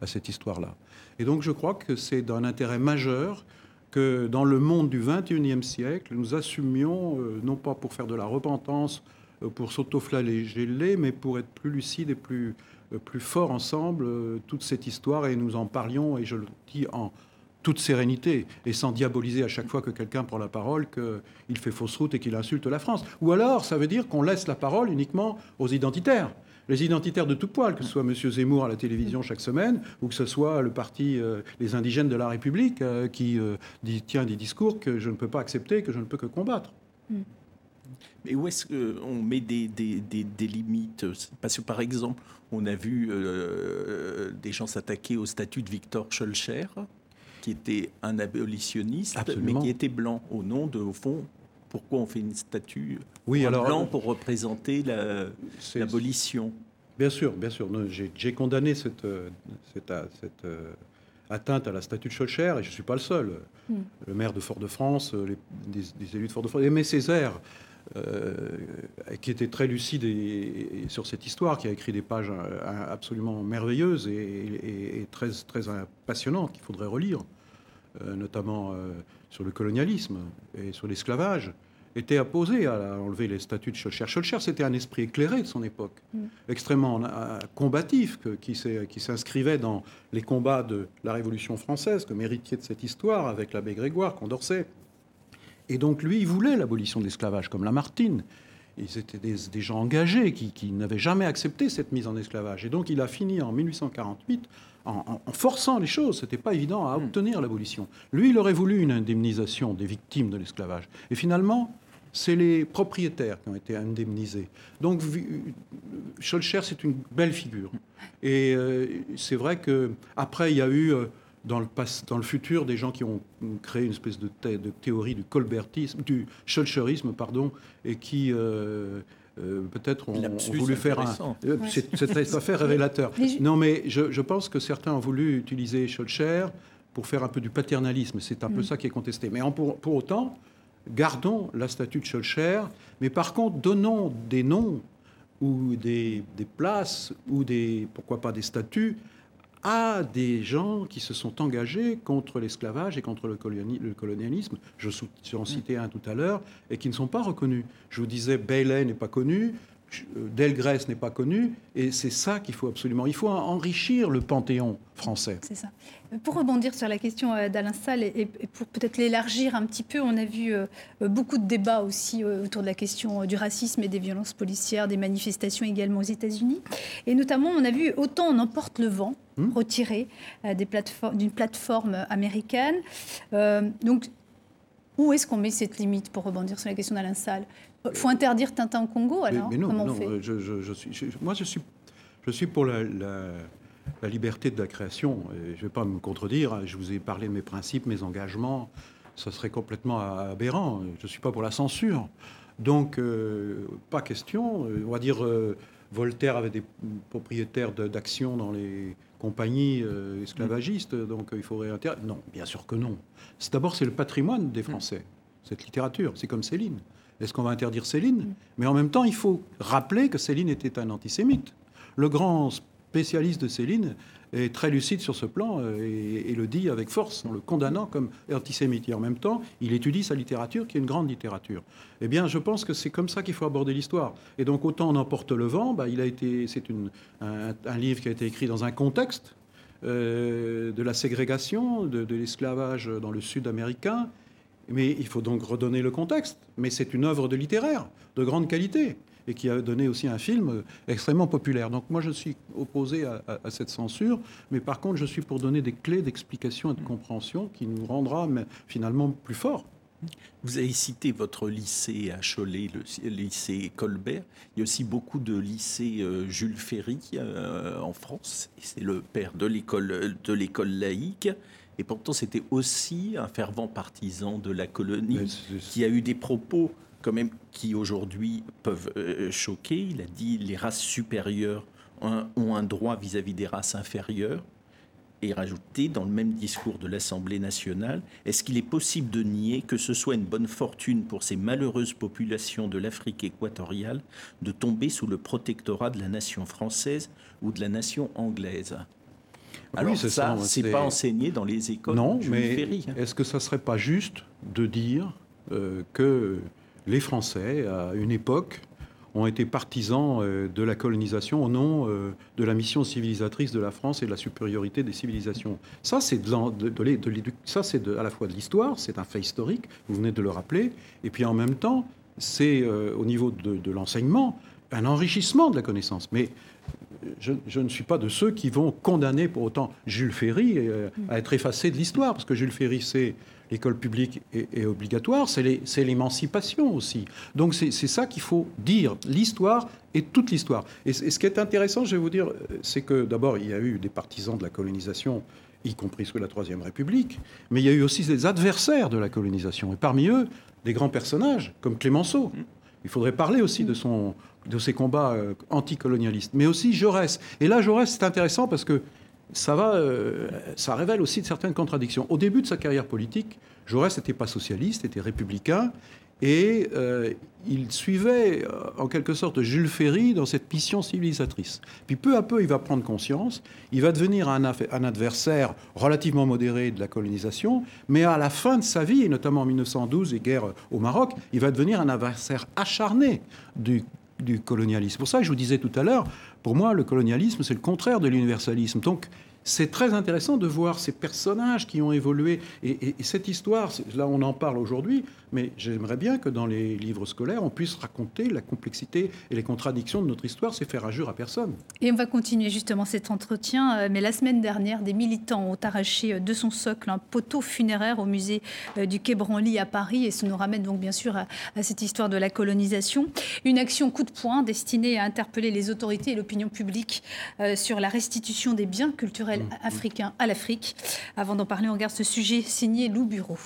à cette histoire-là. Et donc je crois que c'est d'un intérêt majeur que dans le monde du XXIe siècle, nous assumions, euh, non pas pour faire de la repentance, euh, pour s'autoflageller, mais pour être plus lucide et plus, euh, plus fort ensemble, toute cette histoire, et nous en parlions, et je le dis en, toute sérénité et sans diaboliser à chaque fois que quelqu'un prend la parole qu'il fait fausse route et qu'il insulte la France. Ou alors, ça veut dire qu'on laisse la parole uniquement aux identitaires. Les identitaires de tout poil, que ce soit M. Zemmour à la télévision chaque semaine, ou que ce soit le parti euh, Les Indigènes de la République, euh, qui euh, dit, tient des discours que je ne peux pas accepter, que je ne peux que combattre. Mm. Mais où est-ce qu'on met des, des, des, limites Parce que, par exemple, on a vu des gens s'attaquer au statut de Victor Schulcher, qui était un abolitionniste, mais qui était blanc, au nom de, au fond, pourquoi on fait une statue oui, alors, blanc pour représenter l'abolition? Bien sûr, bien sûr. J'ai condamné cette, cette, cette, atteinte à la statue de Schulcher, et je ne suis pas le seul. Mm. Le maire de Fort-de-France, les, des, élus de Fort-de-France, Aimé Césaire, euh, qui était très lucide sur cette histoire, qui a écrit des pages euh, absolument merveilleuses et, très, très passionnantes qu'il faudrait relire, euh, notamment sur le colonialisme et sur l'esclavage était opposé à enlever les statuts de Schulcher. Schulcher, c'était un esprit éclairé de son époque, mm. extrêmement combatif, qui s'inscrivait dans les combats de la Révolution française, comme héritier de cette histoire, avec l'abbé Grégoire, Condorcet. Et donc, lui, il voulait l'abolition de l'esclavage, comme Lamartine. Ils étaient des, gens engagés qui, n'avaient jamais accepté cette mise en esclavage. Et donc, il a fini en 1848 en, forçant les choses. Ce n'était pas évident à mm. obtenir l'abolition. Lui, il aurait voulu une indemnisation des victimes de l'esclavage. Et finalement, c'est les propriétaires qui ont été indemnisés. Donc, Scholcher, c'est une belle figure. Et euh, c'est vrai qu'après, il y a eu euh, dans, le dans le futur des gens qui ont créé une espèce de, de théorie du colbertisme, du Scholcherisme, pardon, et qui. Euh, peut-être ont, voulu faire un. C'est fait révélateur. Non, mais je, pense que certains ont voulu utiliser Scholcher pour faire un peu du paternalisme. C'est un peu mm. ça qui est contesté. Mais pour autant, gardons la statue de Schulcher, mais par contre, donnons des noms ou des, places ou des, pourquoi pas des statues à des gens qui se sont engagés contre l'esclavage et contre le, colonialisme. Je en citais un tout à l'heure, et qui ne sont pas reconnus. Je vous disais, Bailey n'est pas connu, Delgrès n'est pas connu, et c'est ça qu'il faut absolument. Il faut enrichir le panthéon français. C'est ça. Pour rebondir sur la question euh, d'Alain Salle et pour peut-être l'élargir un petit peu, on a vu euh, beaucoup de débats aussi euh, autour de la question du racisme et des violences policières, des manifestations également aux États-Unis. Et notamment, on a vu autant on emporte le vent hmm. retiré d'une plateforme américaine. donc, où est-ce qu'on met cette limite pour rebondir sur la question d'Alain Salle? Il faut interdire Tintin au Congo, alors mais, non, Comment on fait je, suis, Moi, je suis, je suis pour la, liberté de la création. je ne vais pas me contredire. Je vous ai parlé de mes principes, mes engagements. Ça serait complètement aberrant. Je ne suis pas pour la censure. Donc, euh, pas question. On va dire, euh, Voltaire avait des propriétaires d'actions dans les compagnies euh, esclavagistes, donc il faudrait interdire. Non, bien sûr que non. D'abord, c'est le patrimoine des Français, cette littérature. C'est comme Céline. Est-ce qu'on va interdire Céline mm. Mais en même temps, il faut rappeler que Céline était un antisémite. Le grand spécialiste de Céline est très lucide sur ce plan euh, et, le dit avec force en le condamnant comme antisémite. Et en même temps, il étudie sa littérature, qui est une grande littérature. Eh bien, je pense que c'est comme ça qu'il faut aborder l'histoire. Et donc, autant on emporte le vent, bah, il a été, c'est un, livre qui a été écrit dans un contexte euh, de la ségrégation, de l'esclavage dans le sud américain, mais il faut donc redonner le contexte. Mais c'est une œuvre de littéraire de grande qualité et qui a donné aussi un film extrêmement populaire. Donc moi, je suis opposé à, cette censure, mais par contre, je suis pour donner des clés d'explication et de compréhension qui nous rendra finalement plus forts. Vous avez cité votre lycée à Cholet, le lycée Colbert. Il y a aussi beaucoup de lycées euh, Jules Ferry euh, en France. C'est le père de l'école laïque. Et pourtant, c'était aussi un fervent partisan de la colonie qui a eu des propos quand même qui aujourd'hui peuvent euh, choquer. Il a dit les races supérieures ont un droit vis-à-vis des races inférieures. Et rajouté dans le même discours de l'Assemblée nationale, est-ce qu'il est possible de nier que ce soit une bonne fortune pour ces malheureuses populations de l'Afrique équatoriale de tomber sous le protectorat de la nation française ou de la nation anglaise? Alors oui, ça, c'est pas enseigné dans les écoles. Non, mais est-ce que ça serait pas juste de dire euh, que les Français, à une époque, ont été partisans euh, de la colonisation au nom euh, de la mission civilisatrice de la France et de la supériorité des civilisations? Ça, c'est de, ça, c'est à la fois de l'histoire, c'est un fait historique, vous venez de le rappeler, et puis en même temps, c'est au niveau de, de l'enseignement un enrichissement de la connaissance. Mais je, ne suis pas de ceux qui vont condamner pour autant Jules Ferry euh, à être effacé de l'histoire, parce que Jules Ferry, c'est l'école publique est, obligatoire, c'est l'émancipation aussi. Donc c'est ça qu'il faut dire, l'histoire et toute l'histoire. Et, ce qui est intéressant, je vais vous dire, c'est que d'abord, il y a eu des partisans de la colonisation, y compris sous la Troisième République, mais il y a eu aussi des adversaires de la colonisation, et parmi eux, des grands personnages, comme Clémenceau. Il faudrait parler aussi de, son, de ses combats euh, anticolonialistes, mais aussi Jaurès. Et là, Jaurès, c'est intéressant parce que ça, va, euh, ça révèle aussi certaines contradictions. Au début de sa carrière politique, Jaurès n'était pas socialiste, était républicain, et euh, il suivait en quelque sorte Jules Ferry dans cette mission civilisatrice. Puis peu à peu, il va prendre conscience, il va devenir un, un, adversaire relativement modéré de la colonisation, mais à la fin de sa vie, et notamment en 1912 et guerre au Maroc, il va devenir un adversaire acharné du, du colonialisme. Pour ça, je vous disais tout à l'heure, pour moi, le colonialisme, c'est le contraire de l'universalisme. Donc, c'est très intéressant de voir ces personnages qui ont évolué. Et, cette histoire, là on en parle aujourd'hui, mais j'aimerais bien que dans les livres scolaires, on puisse raconter la complexité et les contradictions de notre histoire. C'est faire injure à personne. Et on va continuer justement cet entretien. Euh, mais la semaine dernière, des militants ont arraché euh, de son socle un poteau funéraire au musée euh, du Quai Branly à Paris. Et ça nous ramène donc bien sûr à, cette histoire de la colonisation. Une action coup de poing destinée à interpeller les autorités et l'opinion publique sur la restitution des biens culturels Mmh, mmh. africain à l'Afrique. Avant d'en parler, on regarde ce sujet signé Lou Bureau.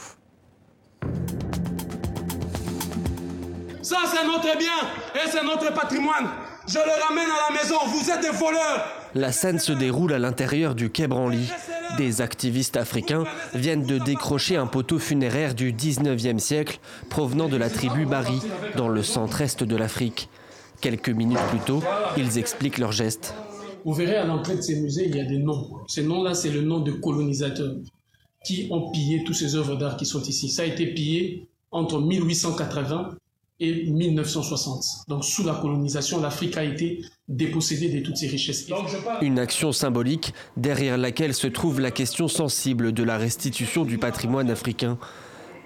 Ça, c'est notre bien et c'est notre patrimoine. Je le ramène à la maison. Vous êtes des voleurs. La scène se déroule à l'intérieur du Quai Branly. Des activistes africains viennent de décrocher un poteau funéraire du 19e siècle provenant de la tribu Bari, dans le centre-est de l'Afrique. Quelques minutes plus tôt, ils expliquent leur geste. Vous verrez à l'entrée de ces musées, il y a des noms. Ces noms-là, c'est le nom de colonisateurs qui ont pillé toutes ces œuvres d'art qui sont ici. Ça a été pillé entre 1880 et 1960. Donc sous la colonisation, l'Afrique a été dépossédée de toutes ces richesses. Une action symbolique derrière laquelle se trouve la question sensible de la restitution du patrimoine africain.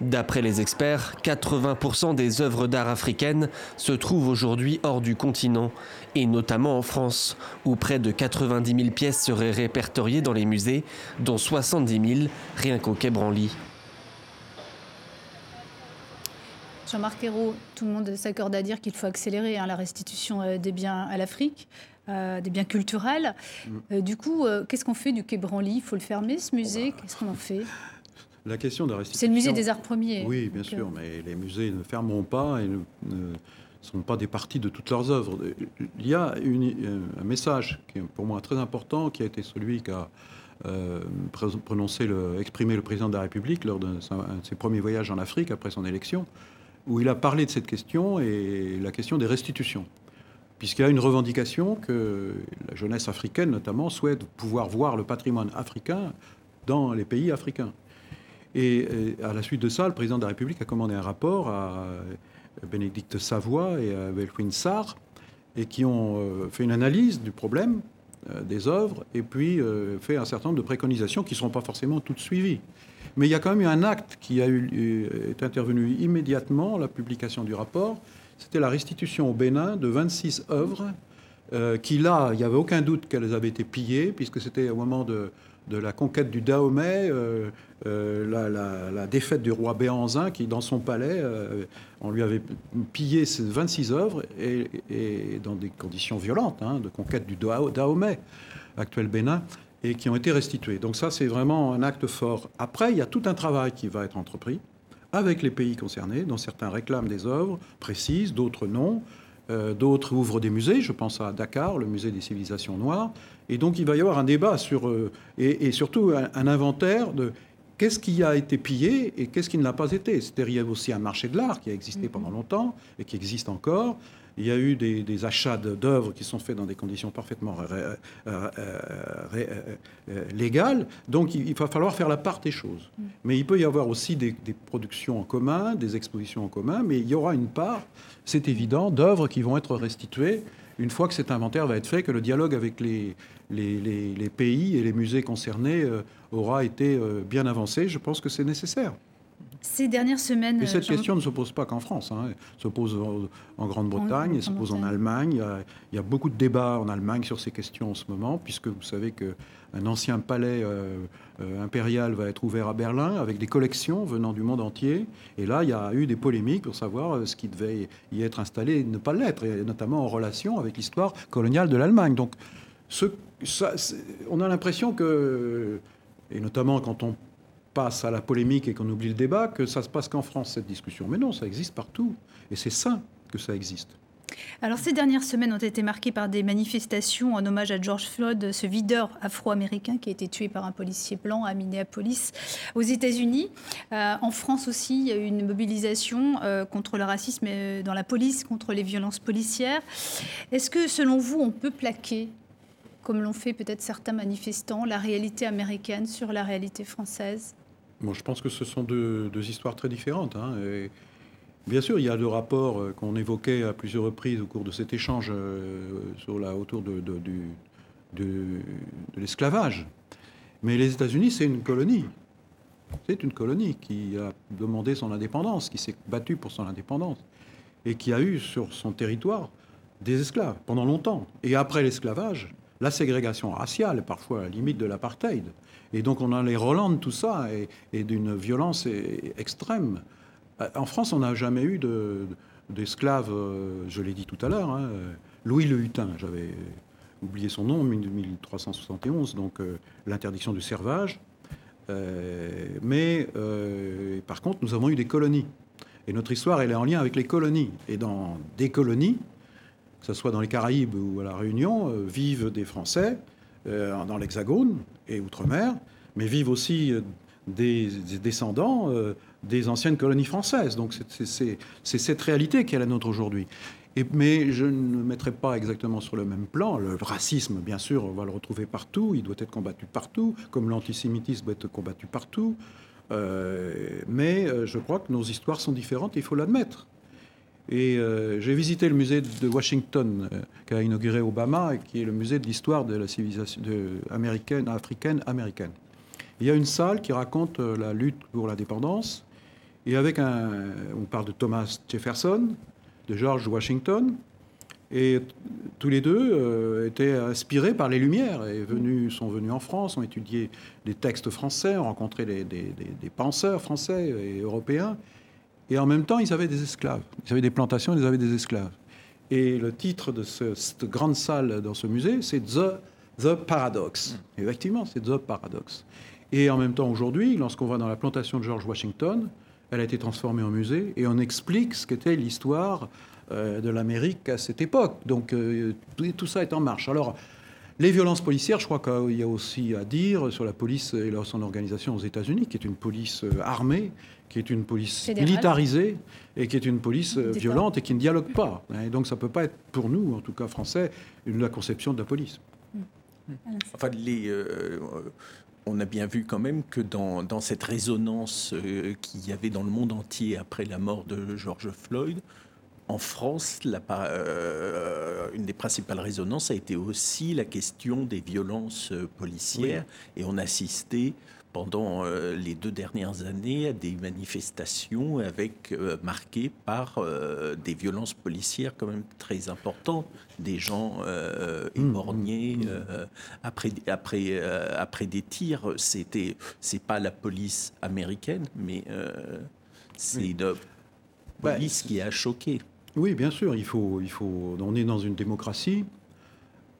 D'après les experts, 80% des œuvres d'art africaines se trouvent aujourd'hui hors du continent, et notamment en France, où près de 90 000 pièces seraient répertoriées dans les musées, dont 70 000 rien qu'au Quai Branly. Jean-Marc Ayrault, tout le monde s'accorde à dire qu'il faut accélérer hein, la restitution euh, des biens à l'Afrique. Euh, des biens culturels. Mm. Euh, du coup, qu'est-ce qu'on fait du Quai Branly? Il faut le fermer, ce musée? Qu'est-ce qu'on en fait? La question de restitution. C'est le musée des arts premiers. Oui, bien sûr, euh, mais les musées ne fermeront pas et ne, sont pas des parties de toutes leurs œuvres. Il y a euh, un message qui est pour moi très important, qui a été celui qu'a euh, prononcé, le, exprimé le président de la République lors de, de ses premiers voyages en Afrique après son élection, où il a parlé de cette question et la question des restitutions puisqu'il y a une revendication que la jeunesse africaine notamment souhaite pouvoir voir le patrimoine africain dans les pays africains. Et à la suite de ça, le président de la République a commandé un rapport à Bénédicte Savoie et à Belfouine Sarr, et qui ont euh, fait une analyse du problème euh, des œuvres, et puis euh, fait un certain nombre de préconisations qui ne seront pas forcément toutes suivies. Mais il y a quand même eu un acte qui a eu, est intervenu immédiatement, la publication du rapport. C'était la restitution au Bénin de 26 œuvres qui, là, il n'y avait aucun doute qu'elles avaient été pillées, puisque c'était au moment de, de la conquête du Dahomey, euh, euh, la, défaite du roi Béanzin, qui, dans son palais, euh, on lui avait pillé ses 26 œuvres, et, dans des conditions violentes, hein, de conquête du Dahomey, actuel Bénin, et qui ont été restituées. Donc ça, c'est vraiment un acte fort. Après, il y a tout un travail qui va être entrepris avec les pays concernés, dont certains réclament des œuvres précises, d'autres non. d'autres ouvrent des musées, je pense à Dakar, le musée des civilisations noires, et donc il va y avoir un débat sur, euh, et, surtout un, inventaire de qu'est-ce qui a été pillé et qu'est-ce qui ne l'a pas été. C'est-à-dire il y a aussi un marché de l'art qui a existé mm-hmm. pendant longtemps et qui existe encore. Il y a eu des, achats d'œuvres qui sont faits dans des conditions parfaitement euh, euh, légales. Donc il, va falloir faire la part des choses. Mm. Mais il peut y avoir aussi des, des, productions en commun, des expositions en commun, mais il y aura une part, c'est évident, d'œuvres qui vont être restituées une fois que cet inventaire va être fait, que le dialogue avec les, pays et les musées concernés euh, aura été euh, bien avancé. Je pense que c'est nécessaire. Ces dernières semaines. Et cette question ne se pose pas qu'en France. Hein. Elle se pose en, Grande-Bretagne, elle se pose en Allemagne. Il y, a, beaucoup de débats en Allemagne sur ces questions en ce moment, puisque vous savez qu'un ancien palais euh, impérial va être ouvert à Berlin avec des collections venant du monde entier. Et là, il y a eu des polémiques pour savoir ce qui devait y être installé et ne pas l'être, et notamment en relation avec l'histoire coloniale de l'Allemagne. Donc, on a l'impression que, et notamment quand on passe à la polémique et qu'on oublie le débat, que ça se passe qu'en France, cette discussion. Mais non, ça existe partout. Et c'est ça que ça existe. Alors ces dernières semaines ont été marquées par des manifestations en hommage à George Floyd, ce videur afro-américain qui a été tué par un policier blanc à Minneapolis, aux États-Unis. Euh, en France aussi, il y a eu une mobilisation euh, contre le racisme euh, dans la police, contre les violences policières. Est-ce que selon vous, on peut plaquer comme l'ont fait peut-être certains manifestants, la réalité américaine sur la réalité française? Moi, je pense que ce sont deux, histoires très différentes. Hein, Bien sûr, il y a le rapport euh, qu'on évoquait à plusieurs reprises au cours de cet échange euh, autour de, l'esclavage. Mais les États-Unis, c'est une colonie. C'est une colonie qui a demandé son indépendance, qui s'est battue pour son indépendance et qui a eu sur son territoire des esclaves pendant longtemps. Et après l'esclavage, la ségrégation raciale, parfois à la limite de l'apartheid. Et donc on a les Roland tout ça et d'une violence extrême. Euh, en France, on n'a jamais eu d'esclaves, euh, je l'ai dit tout à l'heure. Hein, Louis le Hutin, j'avais oublié son nom, 1371, donc euh, l'interdiction du servage. mais par contre, nous avons eu des colonies. Et notre histoire, elle est en lien avec les colonies. Et dans des colonies, que ce soit dans les Caraïbes ou à La Réunion, vivent des Français dans l'Hexagone et Outre-mer, mais vivent aussi des, descendants des anciennes colonies françaises. Donc c'est cette réalité qui est la nôtre aujourd'hui. mais je ne mettrai pas exactement sur le même plan. Le racisme, bien sûr, on va le retrouver partout, il doit être combattu partout, comme l'antisémitisme doit être combattu partout. Euh, mais euh, je crois que nos histoires sont différentes, il faut l'admettre. Et euh, j'ai visité le musée de Washington qu'a inauguré Obama, qui est le musée de l'histoire de la civilisation américaine, africaine, américaine. Il y a une salle qui raconte la lutte pour l'indépendance, et avec un, on parle de Thomas Jefferson, de George Washington, et tous les deux euh, étaient inspirés par les Lumières et sont venus en France, ont étudié les textes français, ont rencontré des, penseurs français et européens. Et en même temps, ils avaient des esclaves. Ils avaient des plantations, ils avaient des esclaves. Et le titre de cette grande salle dans ce musée, c'est The, The Paradox. Effectivement, c'est The Paradox. Et en même temps, aujourd'hui, lorsqu'on va dans la plantation de George Washington, elle a été transformée en musée et on explique ce qu'était l'histoire euh, de l'Amérique à cette époque. Donc euh, tout, ça est en marche. Alors, les violences policières, je crois qu'il y a aussi à dire sur la police et son organisation aux États-Unis, qui est une police euh, armée, qui est une police militarisée et qui est une police violente et qui ne dialogue pas. Et donc ça ne peut pas être pour nous, en tout cas français, la conception de la police. Enfin, les, on a bien vu quand même que dans, cette résonance euh, qu'il y avait dans le monde entier après la mort de George Floyd, en France, euh, une des principales résonances a été aussi la question des violences euh, policières. Et on assistait pendant euh, les deux dernières années à des manifestations avec euh, marquées par euh, des violences policières quand même très importantes, des gens mmh. éborgnés mmh. après après après des tirs. C'était c'est pas la police américaine, mais c'est une bah, police qui a choqué. Oui, bien sûr. Il faut il faut. On est dans une démocratie.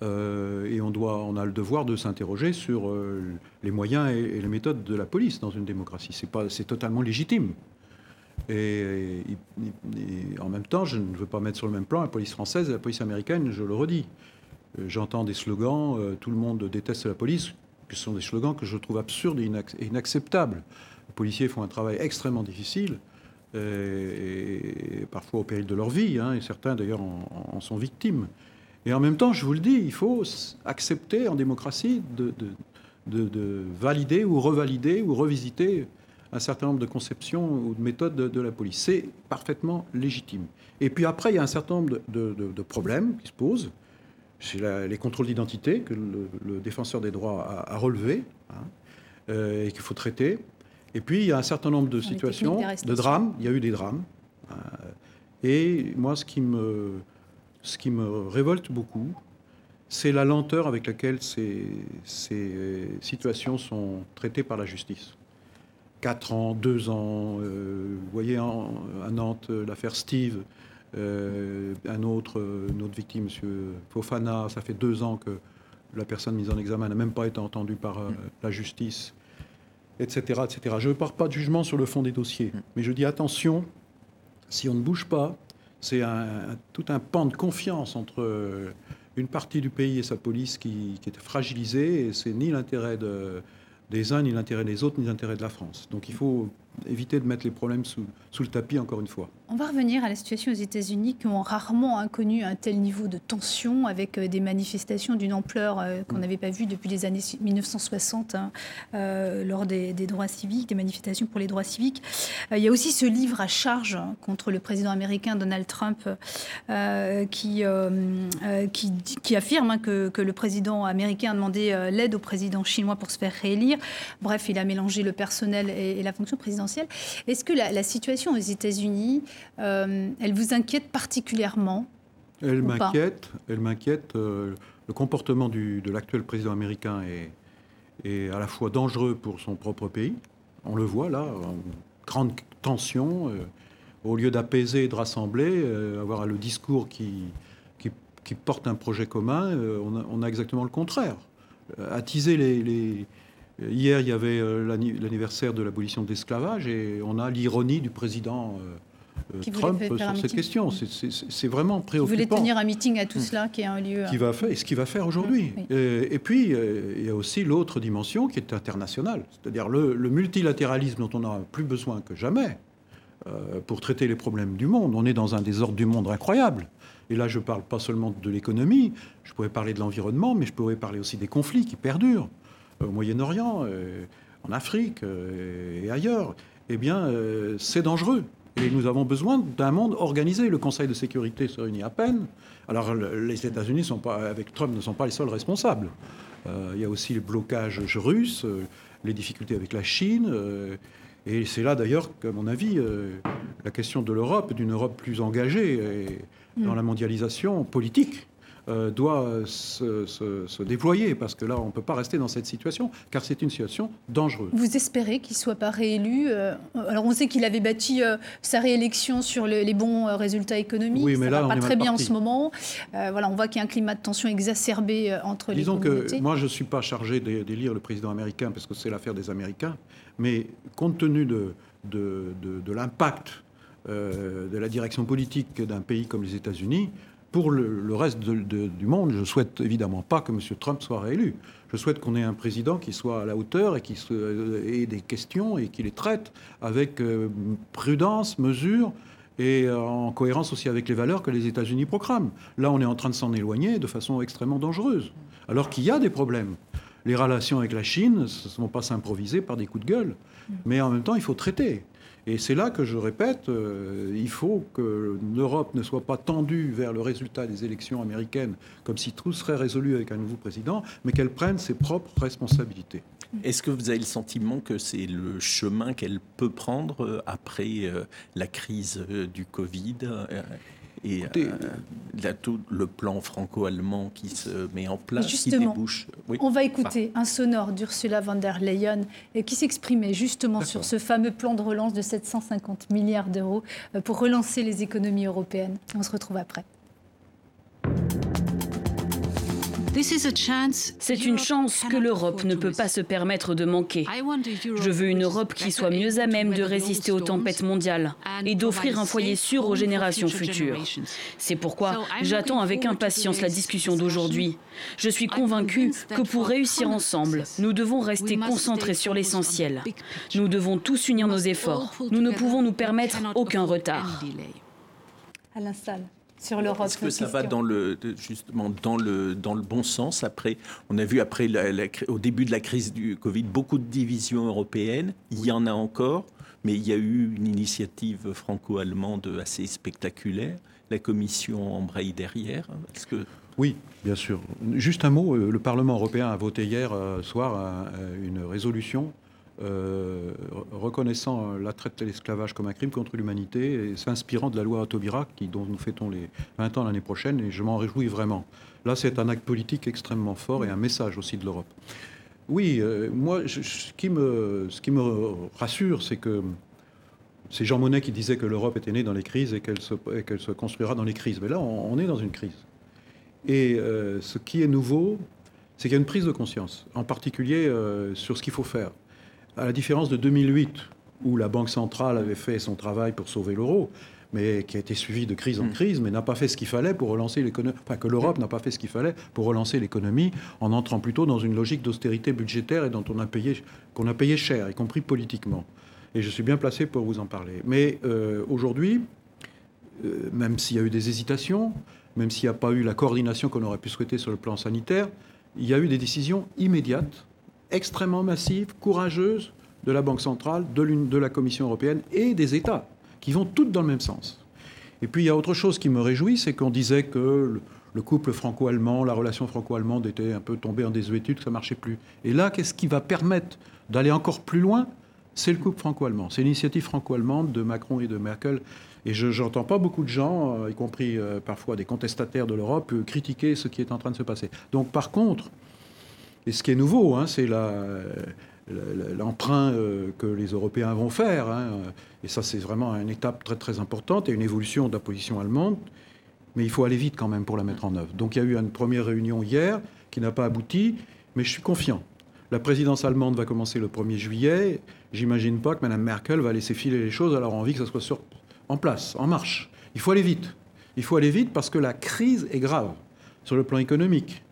Euh, et on, doit, on a le devoir de s'interroger sur euh, les moyens et, les méthodes de la police dans une démocratie. C'est, totalement légitime. Et, en même temps, je ne veux pas mettre sur le même plan la police française et la police américaine, je le redis. Euh, j'entends des slogans, tout le monde déteste la police, ce sont des slogans que je trouve absurdes et, inacceptables. Les policiers font un travail extrêmement difficile, et, parfois au péril de leur vie, hein, et certains d'ailleurs en sont victimes. Et en même temps, je vous le dis, il faut accepter en démocratie de, de, valider ou revalider ou revisiter un certain nombre de conceptions ou de méthodes de, la police. C'est parfaitement légitime. Et puis après, il y a un certain nombre de, problèmes qui se posent. C'est les contrôles d'identité que le, défenseur des droits a, relevé hein, euh, et qu'il faut traiter. Et puis, il y a un certain nombre de situations, de drames. Il y a eu des drames. Euh, et moi, ce qui me ce qui me révolte beaucoup, c'est la lenteur avec laquelle ces, situations sont traitées par la justice. Quatre ans, deux ans, euh, vous voyez à Nantes l'affaire Steve, euh, un autre, une autre victime, M. Fofana, ça fait deux ans que la personne mise en examen n'a même pas été entendue par euh, la justice, etc., etc. Je ne pars pas de jugement sur le fond des dossiers, mais je dis attention, si on ne bouge pas, c'est tout un pan de confiance entre une partie du pays et sa police qui, est fragilisée, et c'est ni l'intérêt des uns, ni l'intérêt des autres, ni l'intérêt de la France. Donc il faut éviter de mettre les problèmes sous, le tapis, encore une fois. On va revenir à la situation aux États-Unis qui ont rarement connu un tel niveau de tension avec euh, des manifestations d'une ampleur euh, qu'on mm. n'avait pas vue depuis les années 1960 hein, euh, lors des, droits civiques, des manifestations pour les droits civiques. il y a aussi ce livre à charge contre le président américain Donald Trump qui, qui, qui, affirme hein, que, que, le président américain a demandé l'aide au président chinois pour se faire réélire. Bref, il a mélangé le personnel et, et la fonction présidentielle est-ce que la, situation aux États-Unis, euh, elle vous inquiète particulièrement Elle m'inquiète. Elle m'inquiète. Euh, le comportement de l'actuel président américain est, est, à la fois dangereux pour son propre pays. On le voit là, en grande tension. Euh, au lieu d'apaiser et de rassembler, avoir le discours qui, qui, porte un projet commun, on a, exactement le contraire. attiser les Hier, il y avait l'anniversaire de l'abolition de l'esclavage et on a l'ironie du président euh, euh, Trump sur cette question. C'est vraiment préoccupant. Vous voulez tenir un meeting à tout cela, qui est un lieu. Qui va faire, et ce qu'il va faire aujourd'hui. Et, puis, il y a aussi l'autre dimension qui est internationale, c'est-à-dire le, multilatéralisme dont on a plus besoin que jamais pour traiter les problèmes du monde. On est dans un désordre du monde incroyable. Et là, je ne parle pas seulement de l'économie, je pourrais parler de l'environnement, mais je pourrais parler aussi des conflits qui perdurent au Moyen-Orient, euh, en Afrique euh, et ailleurs, eh bien, euh, c'est dangereux. Et nous avons besoin d'un monde organisé. Le Conseil de sécurité se réunit à peine. Alors, les États-Unis, avec Trump, ne sont pas les seuls responsables. il y a aussi les blocages russes, les difficultés avec la Chine. et c'est là, d'ailleurs, qu'à mon avis, la question de l'Europe, d'une Europe plus engagée dans mm. la mondialisation politique, euh, doit se, déployer, parce que là, on ne peut pas rester dans cette situation, car c'est une situation dangereuse. Vous espérez qu'il ne soit pas réélu euh, Alors, on sait qu'il avait bâti euh, sa réélection sur les bons résultats économiques. Oui, mais Ça là, va pas très bien en ce moment. voilà, on voit qu'il y a un climat de tension exacerbé entre les communautés. Disons que moi, je ne suis pas chargé d'élire le président américain, parce que c'est l'affaire des Américains, mais compte tenu de, de, de l'impact de la direction politique d'un pays comme les États-Unis, pour le, reste du monde, je souhaite évidemment pas que M. Trump soit réélu. Je souhaite qu'on ait un président qui soit à la hauteur et qui ait des questions et qui les traite avec euh, prudence, mesure et euh, en cohérence aussi avec les valeurs que les États-Unis proclament. Là, on est en train de s'en éloigner de façon extrêmement dangereuse, alors qu'il y a des problèmes. Les relations avec la Chine ne vont pas s'improviser par des coups de gueule, mais en même temps, il faut traiter. Et c'est là que je répète, euh, il faut que l'Europe ne soit pas tendue vers le résultat des élections américaines comme si tout serait résolu avec un nouveau président, mais qu'elle prenne ses propres responsabilités. Est-ce que vous avez le sentiment que c'est le chemin qu'elle peut prendre euh, après euh, la crise du Covid et euh, tout le plan franco-allemand qui se met en place, justement, On va écouter un sonore d'Ursula von der Leyen euh, qui s'exprimait justement sur ce fameux plan de relance de 750 milliards d'euros euh, pour relancer les économies européennes. On se retrouve après. C'est une chance que l'Europe ne peut pas se permettre de manquer. Je veux une Europe qui soit mieux à même de résister aux tempêtes mondiales et d'offrir un foyer sûr aux générations futures. C'est pourquoi j'attends avec impatience la discussion d'aujourd'hui. Je suis convaincue que pour réussir ensemble, nous devons rester concentrés sur l'essentiel. Nous devons tous unir nos efforts. Nous ne pouvons nous permettre aucun retard. Salle sur l'Europe. Est-ce que ça va dans le, justement dans le, dans le bon sens après On a vu après au début de la crise du Covid beaucoup de divisions européennes. Il y en a encore, mais il y a eu une initiative franco-allemande assez spectaculaire. La Commission embraye derrière. Est-ce que oui, bien sûr. Juste un mot, euh, le Parlement européen a voté hier euh, soir une résolution euh, reconnaissant la traite de l'esclavage comme un crime contre l'humanité et s'inspirant de la loi Taubira, qui, dont nous fêtons les 20 ans l'année prochaine, et je m'en réjouis vraiment. Là, c'est un acte politique extrêmement fort et un message aussi de l'Europe. Oui, euh, moi, ce, qui me, rassure, c'est que c'est Jean Monnet qui disait que l'Europe était née dans les crises et qu'elle se, construira dans les crises. Mais là, on, est dans une crise. Et euh, ce qui est nouveau, c'est qu'il y a une prise de conscience, en particulier sur ce qu'il faut faire à la différence de 2008, où la Banque centrale avait fait son travail pour sauver l'euro, mais qui a été suivi de crise en mm. crise, mais n'a pas fait ce qu'il fallait pour relancer l'économie. Enfin, que l'Europe n'a pas fait ce qu'il fallait pour relancer l'économie en entrant plutôt dans une logique d'austérité budgétaire et dont on a payé, qu'on a payé cher, y compris politiquement. Et je suis bien placé pour vous en parler. Mais euh, aujourd'hui, euh, même s'il y a eu des hésitations, même s'il n'y a pas eu la coordination qu'on aurait pu souhaiter sur le plan sanitaire, il y a eu des décisions immédiates, extrêmement massives, courageuses de la Banque centrale, de, de la Commission européenne et des États qui vont toutes dans le même sens. Et puis il y a autre chose qui me réjouit, c'est qu'on disait que le, couple franco-allemand, la relation franco-allemande était un peu tombée en désuétude, que ça marchait plus. Et là, qu'est-ce qui va permettre d'aller encore plus loin? C'est le couple franco-allemand. C'est l'initiative franco-allemande de Macron et de Merkel. Et je n'entends pas beaucoup de gens, euh, y compris euh, parfois des contestataires de l'Europe, euh, critiquer ce qui est en train de se passer. Donc par contre, et ce qui est nouveau, hein, c'est l'emprunt euh, que les Européens vont faire. Hein. Et ça, c'est vraiment une étape très très importante et une évolution de la position allemande. Mais il faut aller vite quand même pour la mettre en œuvre. Donc il y a eu une première réunion hier qui n'a pas abouti, mais je suis confiant. La présidence allemande va commencer le 1er juillet. J'imagine pas que Mme Merkel va laisser filer les choses. Alors envie que ça soit en place, en marche. Il faut aller vite. Il faut aller vite parce que la crise est grave sur le plan économique,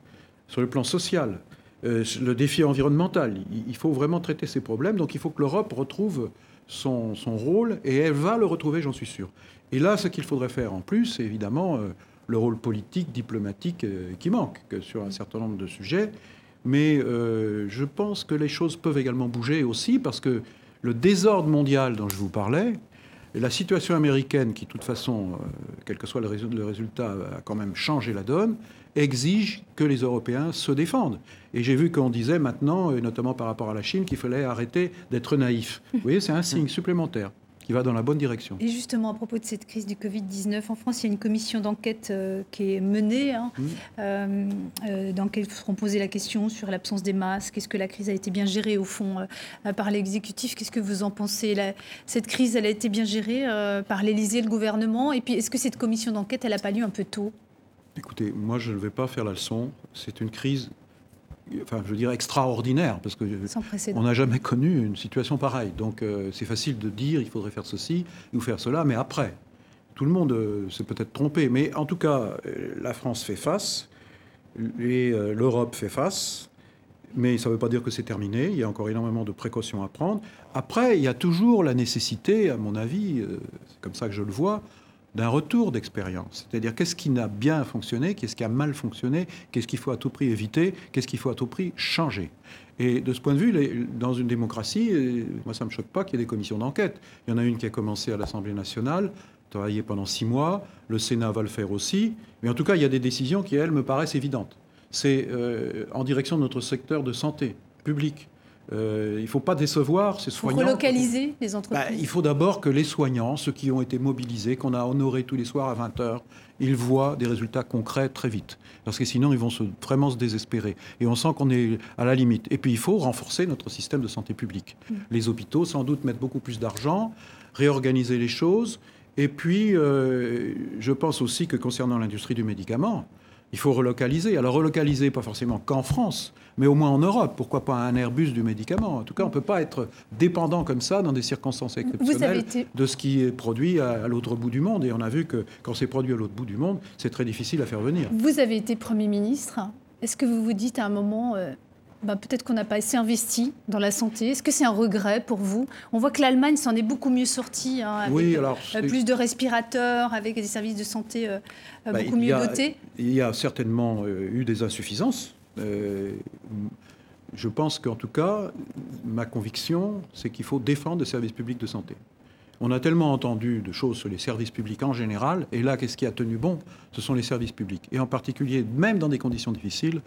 sur le plan social, le défi environnemental. Il faut vraiment traiter ces problèmes. Donc il faut que l'Europe retrouve son, rôle et elle va le retrouver, j'en suis sûr. Et là, ce qu'il faudrait faire en plus, c'est évidemment euh, le rôle politique, diplomatique euh, qui manque sur un certain nombre de sujets. Mais je pense que les choses peuvent également bouger aussi parce que le désordre mondial dont je vous parlais, la situation américaine, qui de toute façon, quel que soit le résultat, a quand même changé la donne, exige que les Européens se défendent. Et j'ai vu qu'on disait maintenant, et notamment par rapport à la Chine, qu'il fallait arrêter d'être naïf. Vous voyez, c'est un signe supplémentaire qui va dans la bonne direction. Et justement, à propos de cette crise du Covid-19, en France, il y a une commission d'enquête euh, qui est menée, hein, mmh. euh, euh, dans laquelle seront posées la question sur l'absence des masques. Est-ce que la crise a été bien gérée, au fond, par l'exécutif Qu'est-ce que vous en pensez? Cette crise, elle a été bien gérée par l'Élysée, le gouvernement? Et puis, est-ce que cette commission d'enquête, elle n'a pas lieu un peu tôt? Écoutez, moi je ne vais pas faire la leçon. C'est une crise, enfin je dire extraordinaire, parce que on n'a jamais connu une situation pareille. Donc euh, c'est facile de dire il faudrait faire ceci ou faire cela, mais après, tout le monde euh, s'est peut-être trompé. Mais en tout cas, euh, la France fait face, et l'Europe fait face. Mais ça ne veut pas dire que c'est terminé. Il y a encore énormément de précautions à prendre. Après, il y a toujours la nécessité, à mon avis, c'est comme ça que je le vois, d'un retour d'expérience. C'est-à-dire qu'est-ce qui n'a bien fonctionné, qu'est-ce qui a mal fonctionné, qu'est-ce qu'il faut à tout prix éviter, qu'est-ce qu'il faut à tout prix changer. Et de ce point de vue, dans une démocratie, euh, moi ça ne me choque pas qu'il y ait des commissions d'enquête. Il y en a une qui a commencé à l'Assemblée nationale, travaillé pendant six mois, le Sénat va le faire aussi, mais en tout cas il y a des décisions qui, elles, me paraissent évidentes. C'est euh, en direction de notre secteur de santé publique euh, il ne faut pas décevoir ces soignants. Pour relocaliser les entreprises bah, Il faut d'abord que les soignants, ceux qui ont été mobilisés, qu'on a honorés tous les soirs à 20h, ils voient des résultats concrets très vite. Parce que sinon, ils vont se, vraiment se désespérer. Et on sent qu'on est à la limite. Et puis, il faut renforcer notre système de santé publique. Mm. Les hôpitaux, sans doute, mettre beaucoup plus d'argent, réorganiser les choses. Et puis, euh, je pense aussi que concernant l'industrie du médicament, il faut relocaliser. Alors relocaliser, pas forcément qu'en France, mais au moins en Europe. Pourquoi pas un Airbus du médicament? En tout cas, on ne peut pas être dépendant comme ça dans des circonstances exceptionnelles de ce qui est produit à, l'autre bout du monde. Et on a vu que quand c'est produit à l'autre bout du monde, c'est très difficile à faire venir. Vous avez été Premier ministre. Est-ce que vous vous dites à un moment, euh, bah, peut-être qu'on n'a pas assez investi dans la santé. Est-ce que c'est un regret pour vous? On voit que l'Allemagne s'en est beaucoup mieux sortie, hein, avec oui, alors, euh, plus de respirateurs, avec des services de santé euh, euh, bah, beaucoup mieux dotés. Il y a certainement eu des insuffisances. je pense qu'en tout cas, ma conviction, c'est qu'il faut défendre les services publics de santé. On a tellement entendu de choses sur les services publics en général, et là, qu'est-ce qui a tenu bon? Ce sont les services publics. Et en particulier, même dans des conditions difficiles,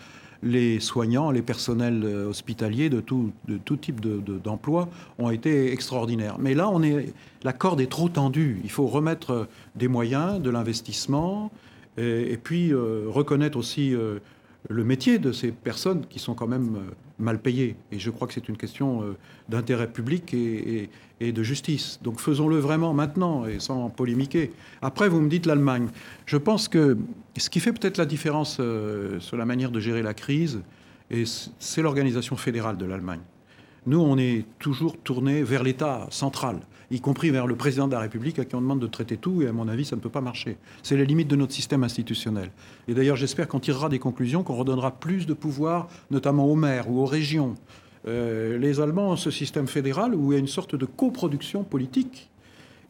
les soignants, les personnels euh, hospitaliers de tout, de tout type d'emploi ont été extraordinaires. Mais là, on est, la corde est trop tendue. Il faut remettre des moyens, de l'investissement, et, puis euh, reconnaître aussi euh, le métier de ces personnes qui sont quand même mal payées. Et je crois que c'est une question d'intérêt public et, de justice. Donc faisons-le vraiment maintenant et sans polémiquer. Après, vous me dites l'Allemagne. Je pense que ce qui fait peut-être la différence euh, sur la manière de gérer la crise, c'est l'organisation fédérale de l'Allemagne. Nous, on est toujours tourné vers l'État central, y compris vers le président de la République à qui on demande de traiter tout, et à mon avis, ça ne peut pas marcher. C'est la limite de notre système institutionnel. Et d'ailleurs, j'espère qu'on tirera des conclusions, qu'on redonnera plus de pouvoir, notamment aux maires ou aux régions. Euh, les Allemands ont ce système fédéral où il y a une sorte de coproduction politique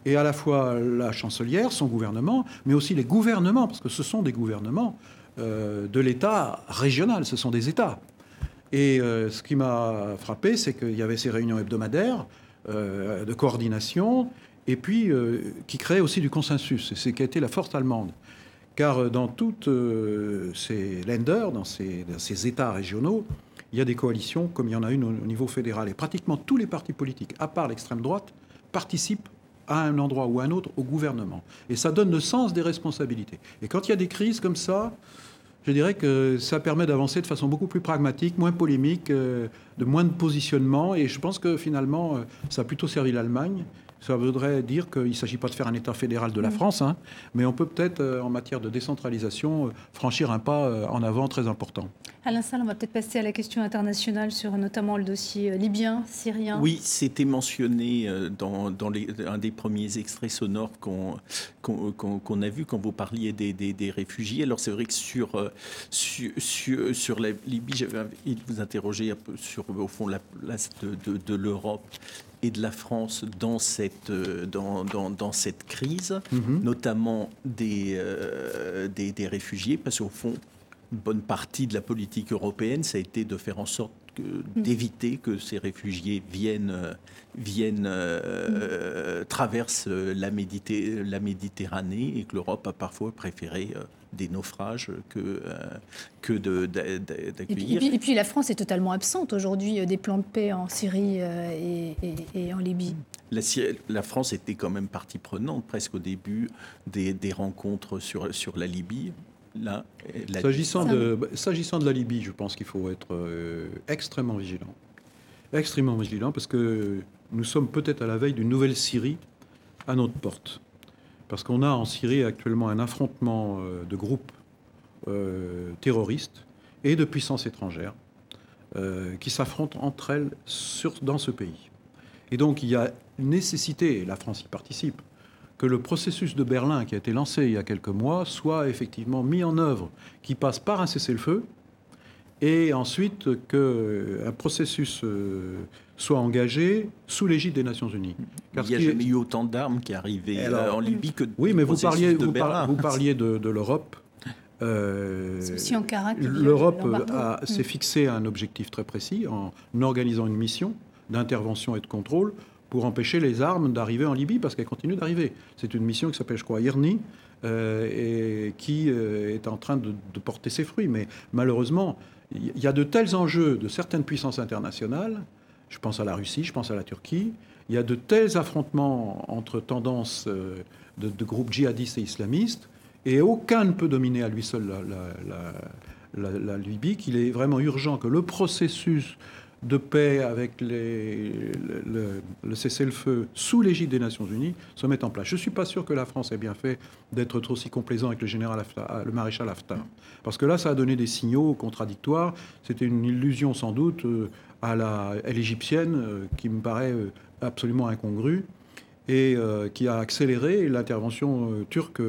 et à la fois la chancelière, son gouvernement, mais aussi les gouvernements, parce que ce sont des gouvernements euh, de l'État régional, ce sont des États. Et euh, ce qui m'a frappé, c'est qu'il y avait ces réunions hebdomadaires euh, de coordination, et puis qui créaient aussi du consensus. C'est ce qui a été la force allemande. Car dans toutes ces lenders, dans ces, dans ces, États régionaux, il y a des coalitions comme il y en a une au niveau fédéral. Et pratiquement tous les partis politiques, à part l'extrême droite, participent à un endroit ou à un autre au gouvernement. Et ça donne le sens des responsabilités. Et quand il y a des crises comme ça, je dirais que ça permet d'avancer de façon beaucoup plus pragmatique, moins polémique, euh, de moins de positionnement. Et je pense que finalement, euh, ça a plutôt servi l'Allemagne. Ça voudrait dire qu'il ne s'agit pas de faire un État fédéral de la. France, hein, mais on peut peut-être, euh, en matière de décentralisation, franchir un pas en avant très important. Alain Salle, on va peut-être passer à la question internationale sur notamment le dossier libyen, syrien. Oui, c'était mentionné dans, dans un des premiers extraits sonores qu'on a vu quand vous parliez des, des, réfugiés. Alors c'est vrai que sur, sur, sur, la Libye, j'avais envie de vous interroger un peu sur, au fond, la place de, de, de l'Europe et de la France dans cette, euh, dans, dans, dans cette crise, mhm. notamment des, euh, des, des, réfugiés, parce qu'au fond, une bonne partie de la politique européenne, ça a été de faire en sorte mhm. d'éviter que ces réfugiés viennent, viennent euh, mhm. traversent la, Médité, la Méditerranée et que l'Europe a parfois préféré des naufrages que, euh, que d'accueillir. Et, et, puis la France est totalement absente aujourd'hui euh, des plans de paix en Syrie euh, et, en Libye. La, la, France était quand même partie prenante presque au début des, des rencontres sur, sur la Libye. S'agissant de, s'agissant de la Libye, je pense qu'il faut être extrêmement vigilant. Extrêmement vigilant parce que nous sommes peut-être à la veille d'une nouvelle Syrie à notre porte. Parce qu'on a en Syrie actuellement un affrontement euh, de groupes euh, terroristes et de puissances étrangères euh, qui s'affrontent entre elles sur, dans ce pays. Et donc il y a nécessité, et la France y participe, que le processus de Berlin qui a été lancé il y a quelques mois soit effectivement mis en œuvre, qui passe par un cessez-le-feu, et ensuite qu'un processus soit engagé sous l'égide des Nations Unies. il n'y a jamais eu autant d'armes qui arrivaient euh, en Libye que Oui, mais vous parliez, de vous, vous, parliez de, l'Europe. Euh, L'Europe s'est fixé un objectif très précis en organisant une mission d'intervention et de contrôle pour empêcher les armes d'arriver en Libye, parce qu'elles continuent d'arriver. C'est une mission qui s'appelle, je crois, IRNI, euh, et qui est en train de, porter ses fruits. Mais malheureusement, il y a de tels enjeux de certaines puissances internationales je pense à la Russie, je pense à la Turquie. Il y a de tels affrontements entre tendances euh, de, groupes djihadistes et islamistes, et aucun ne peut dominer à lui seul la, Libye, qu'il est vraiment urgent que le processus de paix avec le, cessez-le-feu sous l'égide des Nations Unies se mette en place. Je ne suis pas sûr que la France ait bien fait d'être trop si complaisant avec le général Haftar, le maréchal Haftar, parce que là, ça a donné des signaux contradictoires. C'était une illusion sans doute euh, à l'égyptienne euh, qui me paraît euh, absolument incongrue et euh, qui a accéléré l'intervention turque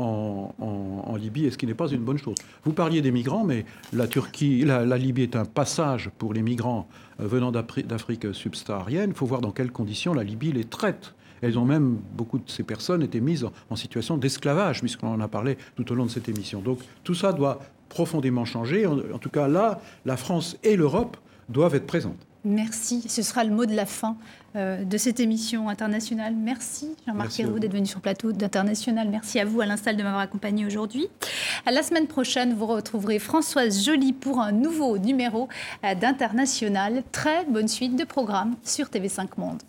en, Libye, et ce qui n'est pas une bonne chose. Vous parliez des migrants, mais la Turquie, la, Libye est un passage pour les migrants venant d'Afrique subsaharienne. Il faut voir dans quelles conditions la Libye les traite. Elles ont même, beaucoup de ces personnes étaient mises en situation d'esclavage, puisqu'on en a parlé tout au long de cette émission. Donc tout ça doit profondément changer. en tout cas, là, la France et l'Europe doivent être présentes. Merci. Ce sera le mot de la fin euh, euh, de cette émission internationale. Merci Jean-Marc Héroux d'être venu sur plateau d'International. Merci à vous, à l'install de m'avoir accompagné aujourd'hui. La semaine prochaine, vous retrouverez Françoise Joly pour un nouveau numéro euh, d'International. Très bonne suite de programmes sur TV5 Monde.